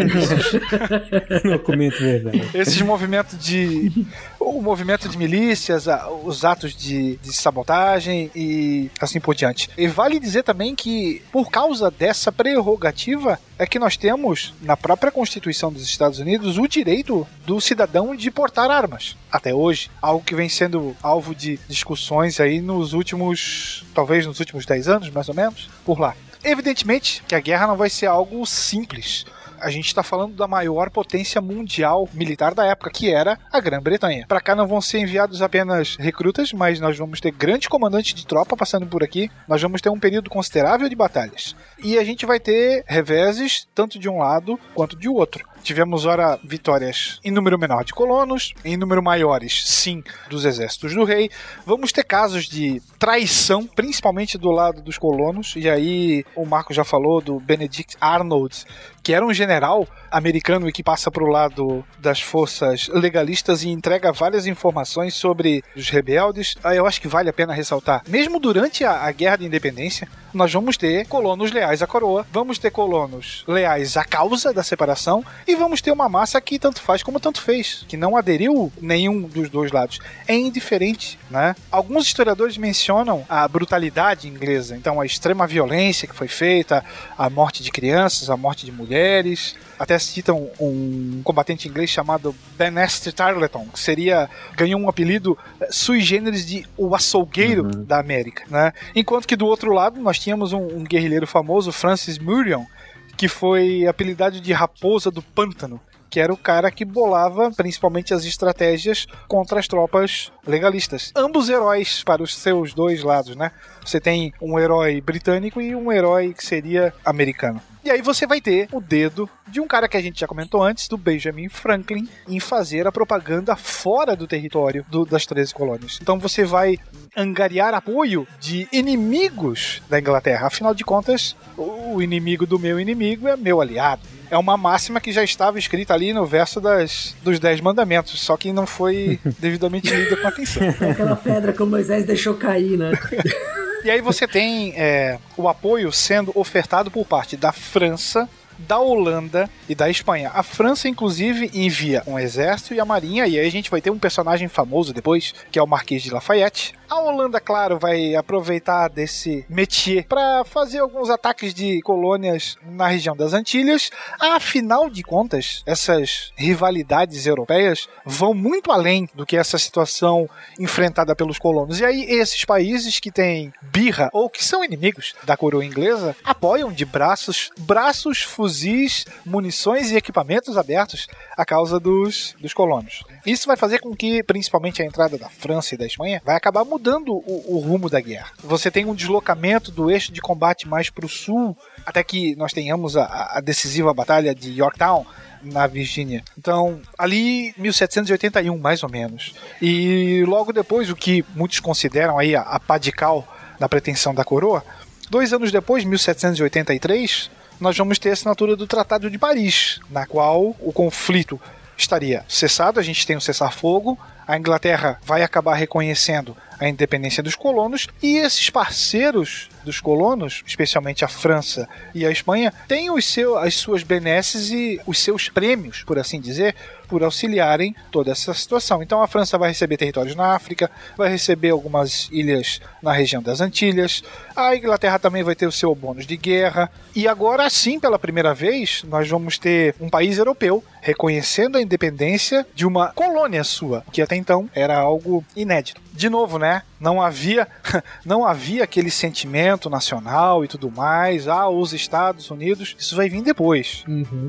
documento verdade. Esses movimentos de. O movimento de milícias, os atos de, de sabotagem e assim por diante. E vale dizer também que, por causa dessa prerrogativa, é que nós temos, na própria Constituição dos Estados Unidos, o direito do cidadão de portar armas. Até hoje. Algo que vem sendo alvo de discussões aí nos últimos. talvez nos últimos 10 anos, mais ou menos, por lá. Evidentemente que a guerra não vai ser algo simples. A gente está falando da maior potência mundial militar da época, que era a Grã-Bretanha. Para cá não vão ser enviados apenas recrutas, mas nós vamos ter grandes comandantes de tropa passando por aqui. Nós vamos ter um período considerável de batalhas. E a gente vai ter reveses tanto de um lado quanto de outro. Tivemos, ora, vitórias em número menor de colonos, em número maiores, sim, dos exércitos do rei. Vamos ter casos de traição, principalmente do lado dos colonos. E aí, o Marco já falou do Benedict Arnold, que era um general americano e que passa para o lado das forças legalistas e entrega várias informações sobre os rebeldes. Aí eu acho que vale a pena ressaltar. Mesmo durante a, a Guerra de Independência, nós vamos ter colonos leais à coroa, vamos ter colonos leais à causa da separação e vamos ter uma massa que tanto faz como tanto fez, que não aderiu nenhum dos dois lados. É indiferente, né? Alguns historiadores mencionam a brutalidade inglesa, então a extrema violência que foi feita, a morte de crianças, a morte de mulheres. Até citam um combatente inglês chamado Benester Tarleton, que seria ganhou um apelido eh, sui generis de o açougueiro da América, né? Enquanto que do outro lado nós tínhamos um, um guerrilheiro famoso, Francis Murion, que foi apelidado de Raposa do Pântano, que era o cara que bolava principalmente as estratégias contra as tropas legalistas. Ambos heróis para os seus dois lados, né? Você tem um herói britânico e um herói que seria americano. E aí você vai ter o dedo de um cara que a gente já comentou antes, do Benjamin Franklin, em fazer a propaganda fora do território do- das 13 colônias. Então você vai angariar apoio de inimigos da Inglaterra. Afinal de contas, o inimigo do meu inimigo é meu aliado. É uma máxima que já estava escrita ali no verso das, dos Dez Mandamentos, só que não foi devidamente lida com atenção. É aquela pedra que o Moisés deixou cair, né? E aí você tem é, o apoio sendo ofertado por parte da França, da Holanda e da Espanha. A França, inclusive, envia um exército e a marinha, e aí a gente vai ter um personagem famoso depois, que é o Marquês de Lafayette. A Holanda, claro, vai aproveitar desse métier para fazer alguns ataques de colônias na região das Antilhas. Afinal de contas, essas rivalidades europeias vão muito além do que essa situação enfrentada pelos colonos. E aí, esses países que têm birra ou que são inimigos da coroa inglesa apoiam de braços, braços, fuzis, munições e equipamentos abertos a causa dos, dos colonos. Isso vai fazer com que, principalmente a entrada da França e da Espanha, vai acabar mudando o, o rumo da guerra. Você tem um deslocamento do eixo de combate mais para o sul, até que nós tenhamos a, a decisiva batalha de Yorktown, na Virgínia. Então, ali 1781, mais ou menos. E logo depois, o que muitos consideram aí a, a pá de cal da pretensão da coroa, dois anos depois, 1783, nós vamos ter a assinatura do Tratado de Paris, na qual o conflito estaria cessado, a gente tem um cessar-fogo, a Inglaterra vai acabar reconhecendo a independência dos colonos e esses parceiros dos colonos, especialmente a França e a Espanha, têm os seu, as suas benesses e os seus prêmios, por assim dizer, por auxiliarem toda essa situação. Então a França vai receber territórios na África, vai receber algumas ilhas na região das Antilhas, a Inglaterra também vai ter o seu bônus de guerra, e agora sim, pela primeira vez, nós vamos ter um país europeu reconhecendo a independência de uma colônia sua, que até então era algo inédito. De novo, né? Não havia, não havia aquele sentimento nacional e tudo mais. Ah, os Estados Unidos. Isso vai vir depois.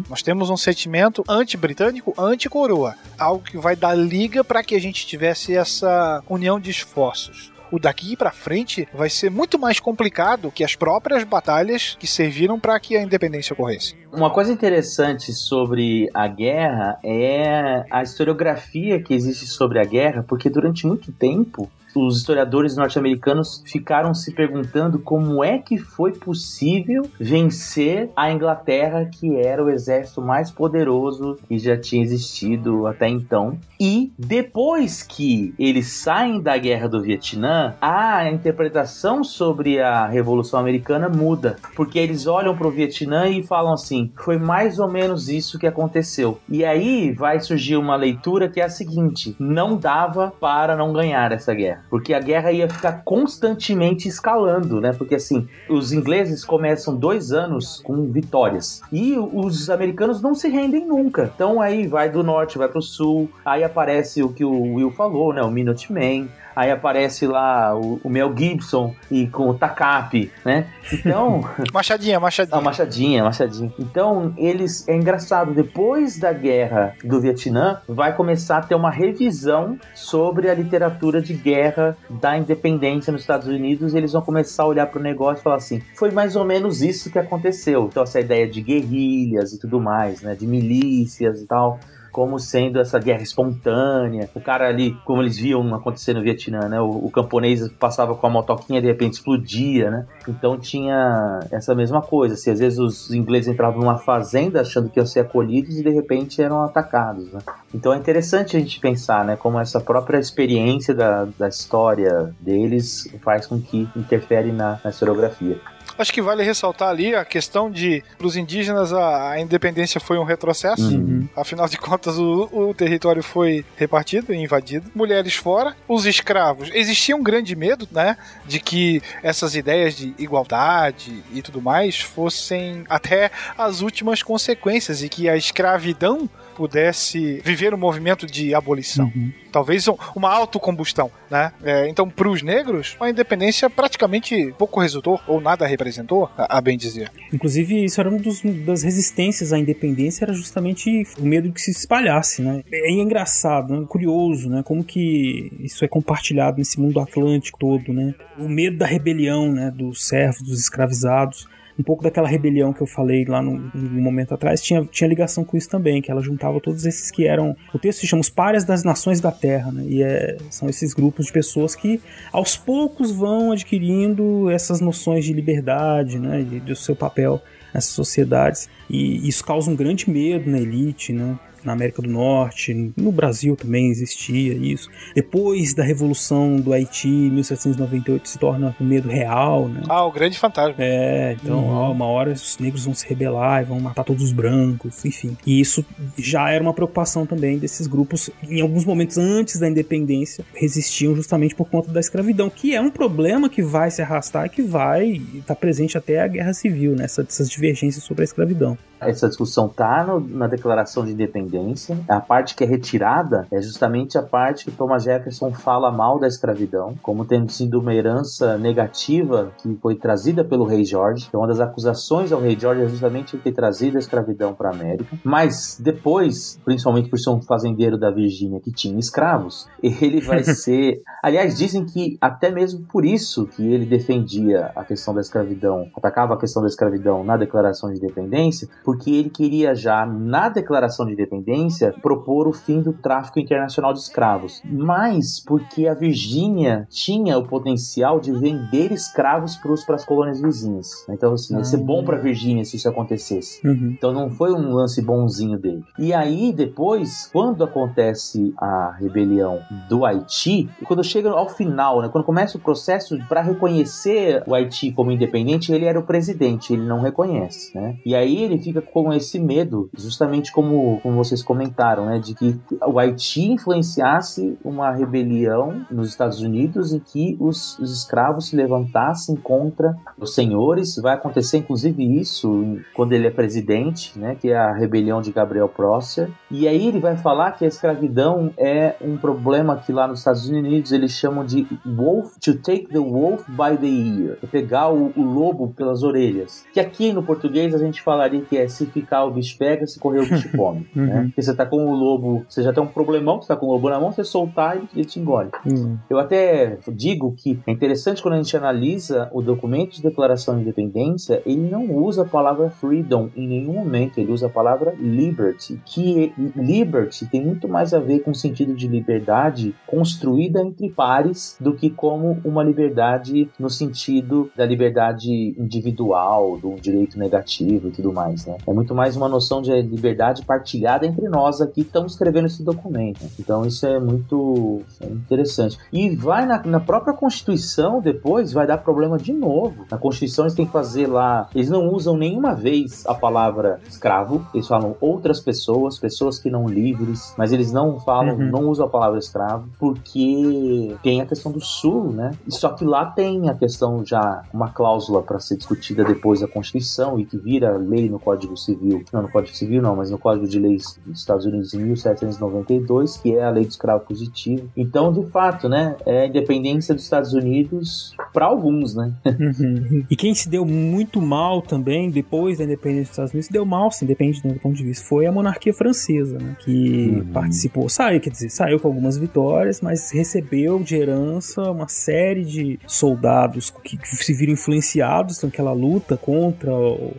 Nós temos um sentimento anti-britânico, anti-coroa. Algo que vai dar liga para que a gente tivesse essa união de esforços. O daqui para frente vai ser muito mais complicado que as próprias batalhas que serviram para que a independência ocorresse. Uma coisa interessante sobre a guerra é a historiografia que existe sobre a guerra, porque durante muito tempo os historiadores norte-americanos ficaram se perguntando como é que foi possível vencer a Inglaterra, que era o exército mais poderoso que já tinha existido até então. E depois que eles saem da guerra do Vietnã, a interpretação sobre a Revolução Americana muda, porque eles olham para o Vietnã e falam assim: foi mais ou menos isso que aconteceu. E aí vai surgir uma leitura que é a seguinte: não dava para não ganhar essa guerra, porque a guerra ia ficar constantemente escalando, né? Porque assim, os ingleses começam dois anos com vitórias e os americanos não se rendem nunca. Então aí vai do norte, vai para o sul, aí aparece o que o Will falou, né? O Minuteman. Aí aparece lá o, o Mel Gibson e com o Takap, né? Então. machadinha, machadinha. A machadinha, machadinha. Então, eles. É engraçado, depois da guerra do Vietnã, vai começar a ter uma revisão sobre a literatura de guerra da independência nos Estados Unidos. E eles vão começar a olhar para o negócio e falar assim: foi mais ou menos isso que aconteceu. Então, essa ideia de guerrilhas e tudo mais, né? De milícias e tal como sendo essa guerra espontânea. O cara ali, como eles viam acontecer no Vietnã, né? O, o camponês passava com a motoquinha de repente explodia, né? Então tinha essa mesma coisa. Assim, às vezes os ingleses entravam numa fazenda achando que iam ser acolhidos e de repente eram atacados, né? Então é interessante a gente pensar, né? Como essa própria experiência da, da história deles faz com que interfere na, na historiografia. Acho que vale ressaltar ali a questão de, para os indígenas, a, a, independência foi um retrocesso. Uhum. Afinal de contas, o, o, território foi repartido e invadido. Mulheres fora, os escravos. Existia um grande medo, né, de que essas ideias de igualdade e tudo mais fossem até as últimas consequências e que a escravidão pudesse viver um movimento de abolição. Uhum. Talvez uma autocombustão, né? É, então, para os negros, a independência praticamente pouco resultou, ou nada representou, a, a bem dizer. Inclusive, isso era uma das resistências à independência, era justamente o medo de que se espalhasse, né? É engraçado, né? curioso, né? Como que isso é compartilhado nesse mundo atlântico todo, né? O medo da rebelião, né? Dos servos, dos escravizados um pouco daquela rebelião que eu falei lá no, momento atrás tinha, tinha ligação com isso também, que ela juntava todos esses que eram. O texto se chama Os Párias das Nações da Terra, né? E é, são esses grupos de pessoas que aos poucos vão adquirindo essas noções de liberdade, né? De, do seu papel nessas sociedades. E isso causa um grande medo na elite, né? Na América do Norte, no Brasil também existia isso. Depois da Revolução do Haiti, 1798, se torna um medo real, né? Ah, o grande fantasma. É, então, uhum. ó, uma hora os negros vão se rebelar e vão matar todos os brancos, enfim. E isso já era uma preocupação também desses grupos, em alguns momentos antes da independência, resistiam justamente por conta da escravidão, que é um problema que vai se arrastar e que vai estar tá presente até a Guerra Civil, nessas né? divergências sobre a escravidão. Essa discussão tá no, na Declaração de Independência. A parte que é retirada é justamente a parte que Thomas Jefferson fala mal da escravidão, como tendo sido uma herança negativa que foi trazida pelo rei George. Então, uma das acusações ao rei George é justamente ter trazido a escravidão para a América. Mas depois, principalmente por ser um fazendeiro da Virgínia que tinha escravos, ele vai ser. Aliás, dizem que até mesmo por isso que ele defendia a questão da escravidão, atacava a questão da escravidão na Declaração de Independência, porque ele queria já, na Declaração de Independência, propor o fim do tráfico internacional de escravos. Mas porque a Virgínia tinha o potencial de vender escravos para as colônias vizinhas. Então, assim, ia ser bom para a Virgínia se isso acontecesse. Uhum. Então, não foi um lance bonzinho dele. E aí, depois, quando acontece a rebelião do Haiti, quando chega ao final, né, quando começa o processo para reconhecer o Haiti como independente, ele era o presidente, ele não reconhece, né? E aí ele fica fica com esse medo, justamente como, como vocês comentaram, né, de que o Haiti influenciasse uma rebelião nos Estados Unidos em que os, os escravos se levantassem contra os senhores. Vai acontecer, inclusive, isso quando ele é presidente, né, que é a rebelião de Gabriel Prosser. E aí ele vai falar que a escravidão é um problema que lá nos Estados Unidos eles chamam de wolf to take the wolf by the ear, pegar o, o lobo pelas orelhas. Que aqui no português a gente falaria que é se ficar o bicho pega, se correr o bicho come. uhum. né? Porque você tá com o lobo, você já tem um problemão, você tá com o lobo na mão, você soltar ele, ele te engole. Hum. Eu até digo que é interessante quando a gente analisa o documento de declaração de independência, ele não usa a palavra freedom em nenhum momento, ele usa a palavra liberty, que liberty tem muito mais a ver com o sentido de liberdade construída entre pares do que como uma liberdade no sentido da liberdade individual, do direito negativo e tudo mais, né? É muito mais uma noção de liberdade partilhada entre nós aqui que estamos escrevendo esse documento. Então isso é muito é interessante. E vai na, na própria Constituição depois, vai dar problema de novo. Na Constituição eles têm que fazer lá, eles não usam nenhuma vez a palavra escravo, eles falam outras pessoas, pessoas que não livres, mas eles não falam, Uhum. não usam a palavra escravo, porque tem a questão do sul, né? Só que lá tem a questão já, uma cláusula para ser discutida depois da Constituição e que vira lei no Código Civil, não no Código Civil não, mas no Código de Leis dos Estados Unidos em 1792, que é a lei do escravo positivo. Então, de fato, né, é a independência dos Estados Unidos para alguns, né? Uhum. E quem se deu muito mal também, depois da independência dos Estados Unidos, se deu mal, sim, depende do ponto de vista, foi a monarquia francesa, né? Que participou, saiu, quer dizer, saiu com algumas vitórias, mas recebeu de herança uma série de soldados que, que se viram influenciados naquela luta contra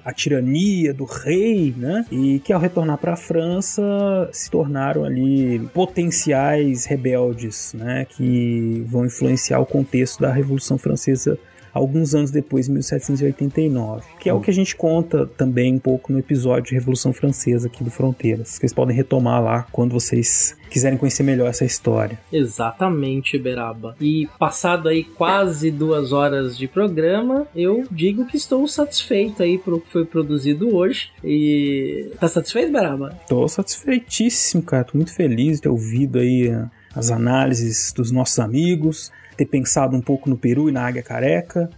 a tirania do rei, né? E que ao retornar para a França se tornaram ali potenciais rebeldes, né? Que vão influenciar o contexto da Revolução Francesa alguns anos depois, em 1789, que é o que a gente conta também um pouco no episódio de Revolução Francesa aqui do Fronteiras. Vocês podem retomar lá quando vocês quiserem conhecer melhor essa história. Exatamente, Beraba. E passado aí quase duas horas de programa, eu digo que estou satisfeito aí pelo que foi produzido hoje. E tá satisfeito, Beraba? Tô satisfeitíssimo, cara. Tô muito feliz de ter ouvido aí eh, as análises dos nossos amigos, ter pensado um pouco no Peru e na Águia Careca.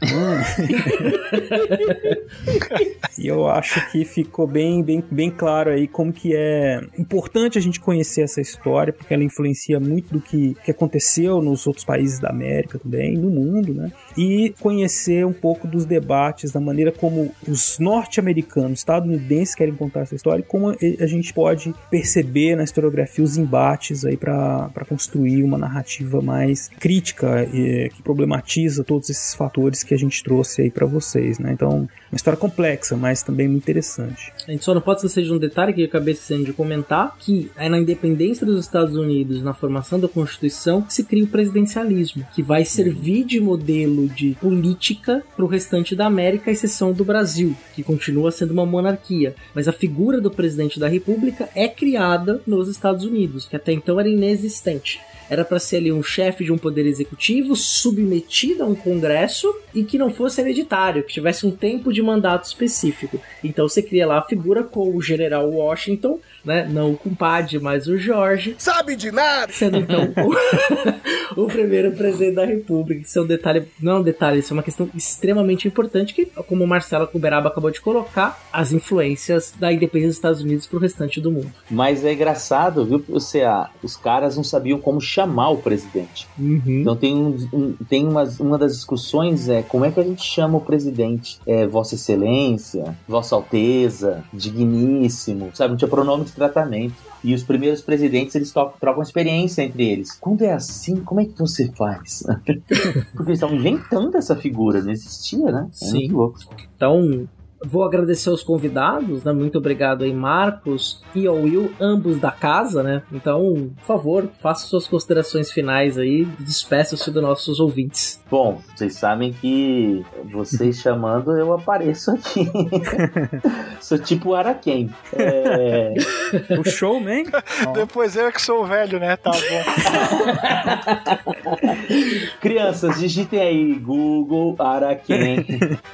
e eu acho que ficou bem, bem, bem claro aí como que é importante a gente conhecer essa história, porque ela influencia muito do que, que aconteceu nos outros países da América também, no mundo, né? E conhecer um pouco dos debates, da maneira como os norte-americanos, estadunidenses querem contar essa história e como a gente pode perceber na historiografia os embates aí para construir uma narrativa mais crítica que problematiza todos esses fatores que a gente trouxe aí para vocês, né? Então, uma história complexa, mas também muito interessante. A gente só não pode esquecer de um detalhe que eu acabei esquecendo de comentar, que é na independência dos Estados Unidos, na formação da Constituição, que se cria o presidencialismo, que vai servir de modelo de política para o restante da América, à exceção do Brasil, que continua sendo uma monarquia. Mas a figura do presidente da República é criada nos Estados Unidos, que até então era inexistente. Era para ser ali um chefe de um poder executivo submetido a um congresso e que não fosse hereditário, que tivesse um tempo de mandato específico. Então você cria lá a figura com o general Washington, né? Não o compadre, mas o Jorge. Sabe de nada! Sendo então o, o primeiro presidente da República. Isso é um detalhe, não é um detalhe, isso é uma questão extremamente importante que, como o Marcelo Cuberaba acabou de colocar, as influências da independência dos Estados Unidos para o restante do mundo. Mas é engraçado, viu, você, ah, os caras não sabiam como chamar o presidente. Então tem, um, um- tem umas- uma das discussões é como é que a gente chama o presidente? É Vossa Excelência, Vossa Alteza, Digníssimo, sabe? Não tinha pronome de tratamento. E os primeiros presidentes, eles trocam experiência entre eles. Quando é assim, como é que você faz? Porque eles estavam inventando essa figura, não existia, né? É Sim. Então, vou agradecer aos convidados, né? Muito obrigado aí, Marcos e ao Will, ambos da casa, né? Então, por favor, faça suas considerações finais aí, despeça-se dos nossos ouvintes. Bom, vocês sabem que vocês chamando, eu apareço aqui. Sou tipo Araquém. É... O showman? Depois eu é que sou o velho, né? Tá bom. Crianças, digitem aí Google Araquém.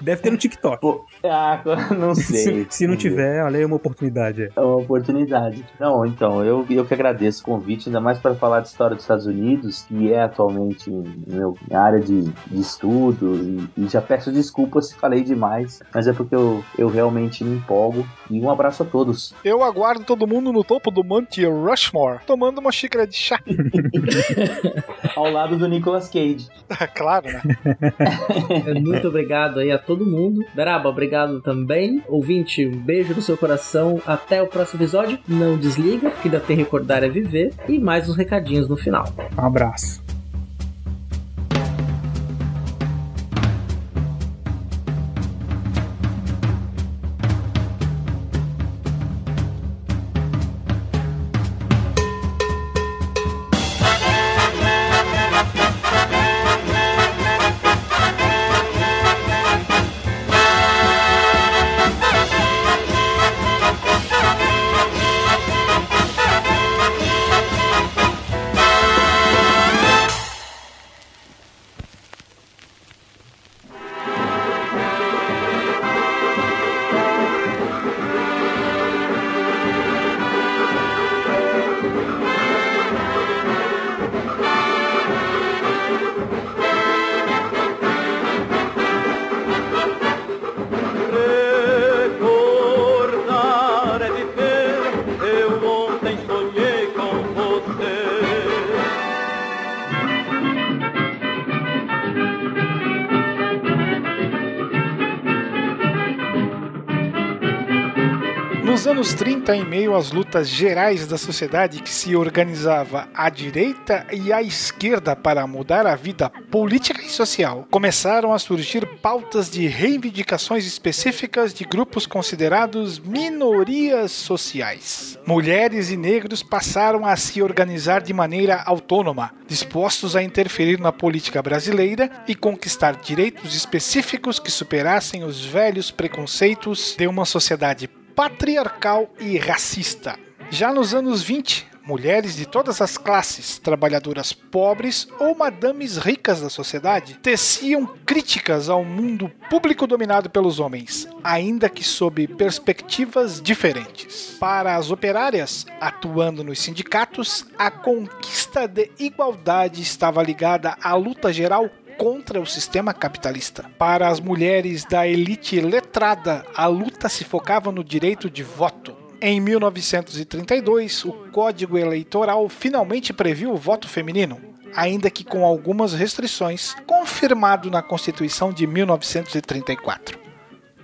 Deve ter no TikTok. Pô, ah, não sei. Se, se não tiver, olha aí uma oportunidade. é. É uma oportunidade. Não, então, eu, eu que agradeço o convite, ainda mais para falar de história dos Estados Unidos, que é atualmente meu, minha área de, de estudo, e, e já peço desculpas se falei demais, mas é porque eu, eu realmente me empolgo. E um abraço a todos. Eu aguardo todo mundo no topo do Monte Rushmore, tomando uma xícara de chá. ao lado do Nicolas Cage. claro, né? Muito obrigado aí a todo mundo. Beraba, obrigado também. Ouvinte, um beijo no seu coração. Até o próximo episódio. Não desliga, que ainda tem recordar é viver. E mais uns recadinhos no final. Um abraço. Anos 30, em meio às lutas gerais da sociedade que se organizava à direita e à esquerda para mudar a vida política e social, começaram a surgir pautas de reivindicações específicas de grupos considerados minorias sociais. Mulheres e negros passaram a se organizar de maneira autônoma, dispostos a interferir na política brasileira e conquistar direitos específicos que superassem os velhos preconceitos de uma sociedade patriarcal e racista. Já nos anos 20, mulheres de todas as classes, trabalhadoras pobres ou madames ricas da sociedade, teciam críticas ao mundo público dominado pelos homens, ainda que sob perspectivas diferentes. Para as operárias, atuando nos sindicatos, a conquista de igualdade estava ligada à luta geral contra o sistema capitalista. Para as mulheres da elite letrada, a luta se focava no direito de voto. Em 1932, o Código Eleitoral finalmente previu o voto feminino, ainda que com algumas restrições, confirmado na Constituição de 1934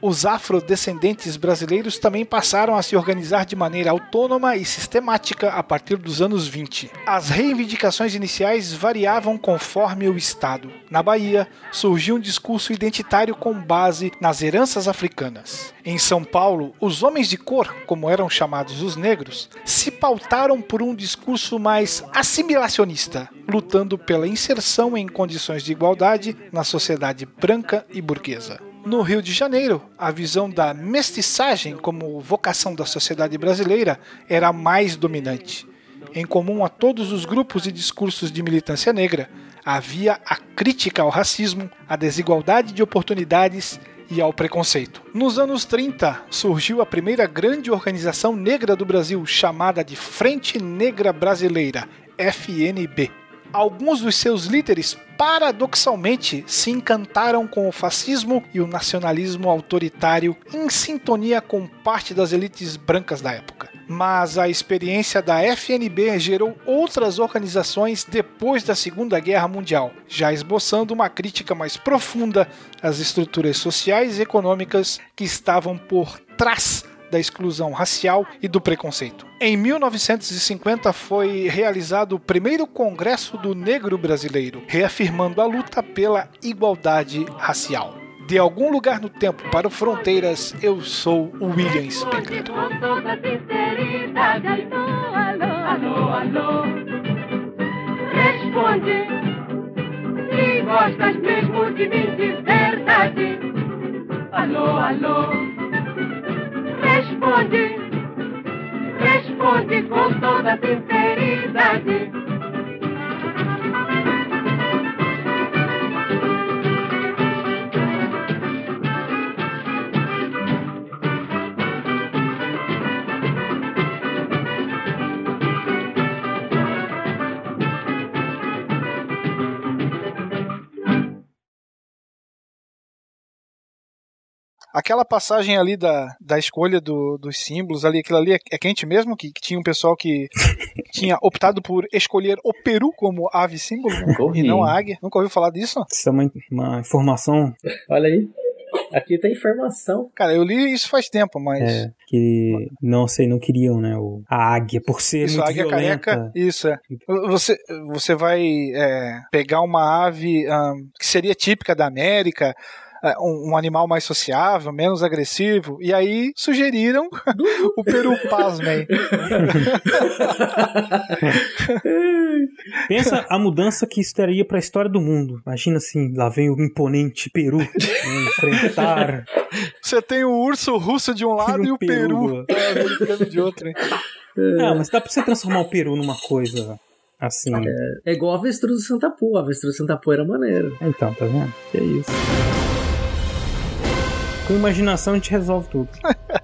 os afrodescendentes brasileiros também passaram a se organizar de maneira autônoma e sistemática a partir dos anos 20. As reivindicações iniciais variavam conforme o Estado. Na Bahia, surgiu um discurso identitário com base nas heranças africanas. Em São Paulo, os homens de cor, como eram chamados os negros, se pautaram por um discurso mais assimilacionista, lutando pela inserção em condições de igualdade na sociedade branca e burguesa. No Rio de Janeiro, a visão da mestiçagem como vocação da sociedade brasileira era mais dominante. Em comum a todos os grupos e discursos de militância negra, havia a crítica ao racismo, à desigualdade de oportunidades e ao preconceito. Nos anos 30, surgiu a primeira grande organização negra do Brasil, chamada de Frente Negra Brasileira, FNB alguns dos seus líderes paradoxalmente se encantaram com o fascismo e o nacionalismo autoritário em sintonia com parte das elites brancas da época. Mas a experiência da FNB gerou outras organizações depois da Segunda Guerra Mundial, já esboçando uma crítica mais profunda às estruturas sociais e econômicas que estavam por trás da exclusão racial e do preconceito. Em 1950 foi realizado o primeiro Congresso do Negro Brasileiro, reafirmando a luta pela igualdade racial. De algum lugar no tempo para o Fronteiras, eu sou o William Spengler. Responde se gostas mesmo de mim de verdade. Alô, alô. Responde, responde com toda sinceridade. Aquela passagem ali da, da escolha do, dos símbolos ali, aquilo ali é, é quente mesmo? Que, que tinha um pessoal que tinha optado por escolher o Peru como ave símbolo e não a águia. Nunca ouviu falar disso? Isso é uma, uma informação. Olha aí. Aqui tem informação. Cara, eu li isso faz tempo, mas. É, que não sei, não queriam, né? O, a águia, por ser Isso, muito a águia violenta. careca, isso é. Você, você vai é, pegar uma ave ahn, que seria típica da América, um, um animal mais sociável, menos agressivo, e aí sugeriram o peru pasmem. Pensa a mudança que isso teria para a história do mundo. Imagina assim, lá vem o imponente Peru né, enfrentar. Você tem o urso russo de um lado E e o peru, peru. é, de outro. hein? Ah, mas dá pra você transformar o Peru numa coisa assim. É igual a avestruz do Santa Pô. A avestruz do Santa Pô era maneiro. Então, tá vendo? Que é isso. Com imaginação a gente resolve tudo.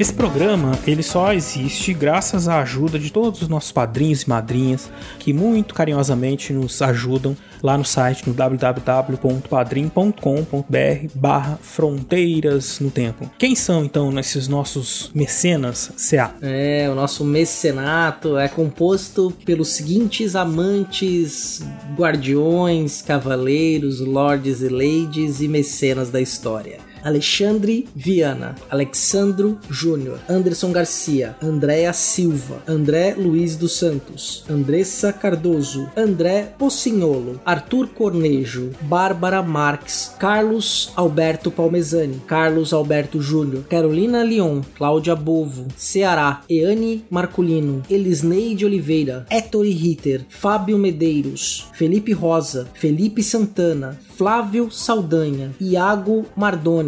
Esse programa, ele só existe graças à ajuda de todos os nossos padrinhos e madrinhas que muito carinhosamente nos ajudam lá no site no www.padrim.com.br barra fronteiras no tempo. Quem são então esses nossos mecenas CA? É, o nosso mecenato é composto pelos seguintes amantes, guardiões, cavaleiros, lords e ladies e mecenas da história. Alexandre Viana, Alexandro Júnior, Anderson Garcia, Andréa Silva, André Luiz dos Santos, Andressa Cardoso, André Pocinholo, Arthur Cornejo, Bárbara Marques, Carlos Alberto Palmezani, Carlos Alberto Júnior, Carolina Leon, Cláudia Bovo, Ceará, Eane Marculino, Elisneide Oliveira, Ettore Ritter, Fábio Medeiros, Felipe Rosa, Felipe Santana, Flávio Saldanha, Iago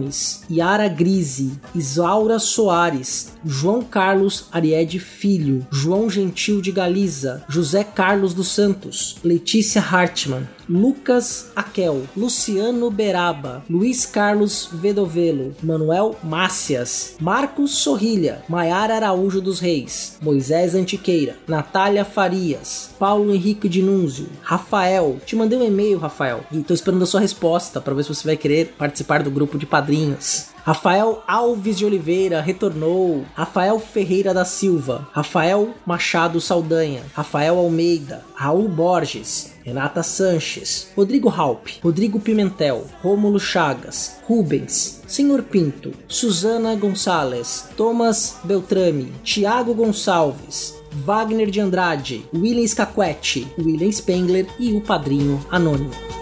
Mardones, Yara Grise, Isaura Soares, João Carlos Ariede Filho, João Gentil de Galiza, José Carlos dos Santos, Letícia Hartmann, Lucas Aquel, Luciano Beraba, Luiz Carlos Vedovelo, Manuel Mácias, Marcos Sorrilha, Maiara Araújo dos Reis, Moisés Antiqueira, Natália Farias, Paulo Henrique Dinúnzio, Rafael. Te mandei um e-mail, Rafael, e tô esperando a sua resposta para ver se você vai querer participar do grupo de padrinhos. Rafael Alves de Oliveira retornou. Rafael Ferreira da Silva. Rafael Machado Saldanha. Rafael Almeida. Raul Borges. Renata Sanches. Rodrigo Halp. Rodrigo Pimentel. Rômulo Chagas. Rubens. Senhor Pinto. Suzana Gonçalves. Thomas Beltrame. Tiago Gonçalves. Wagner de Andrade. William Scaquetti. William Spengler e o Padrinho Anônimo.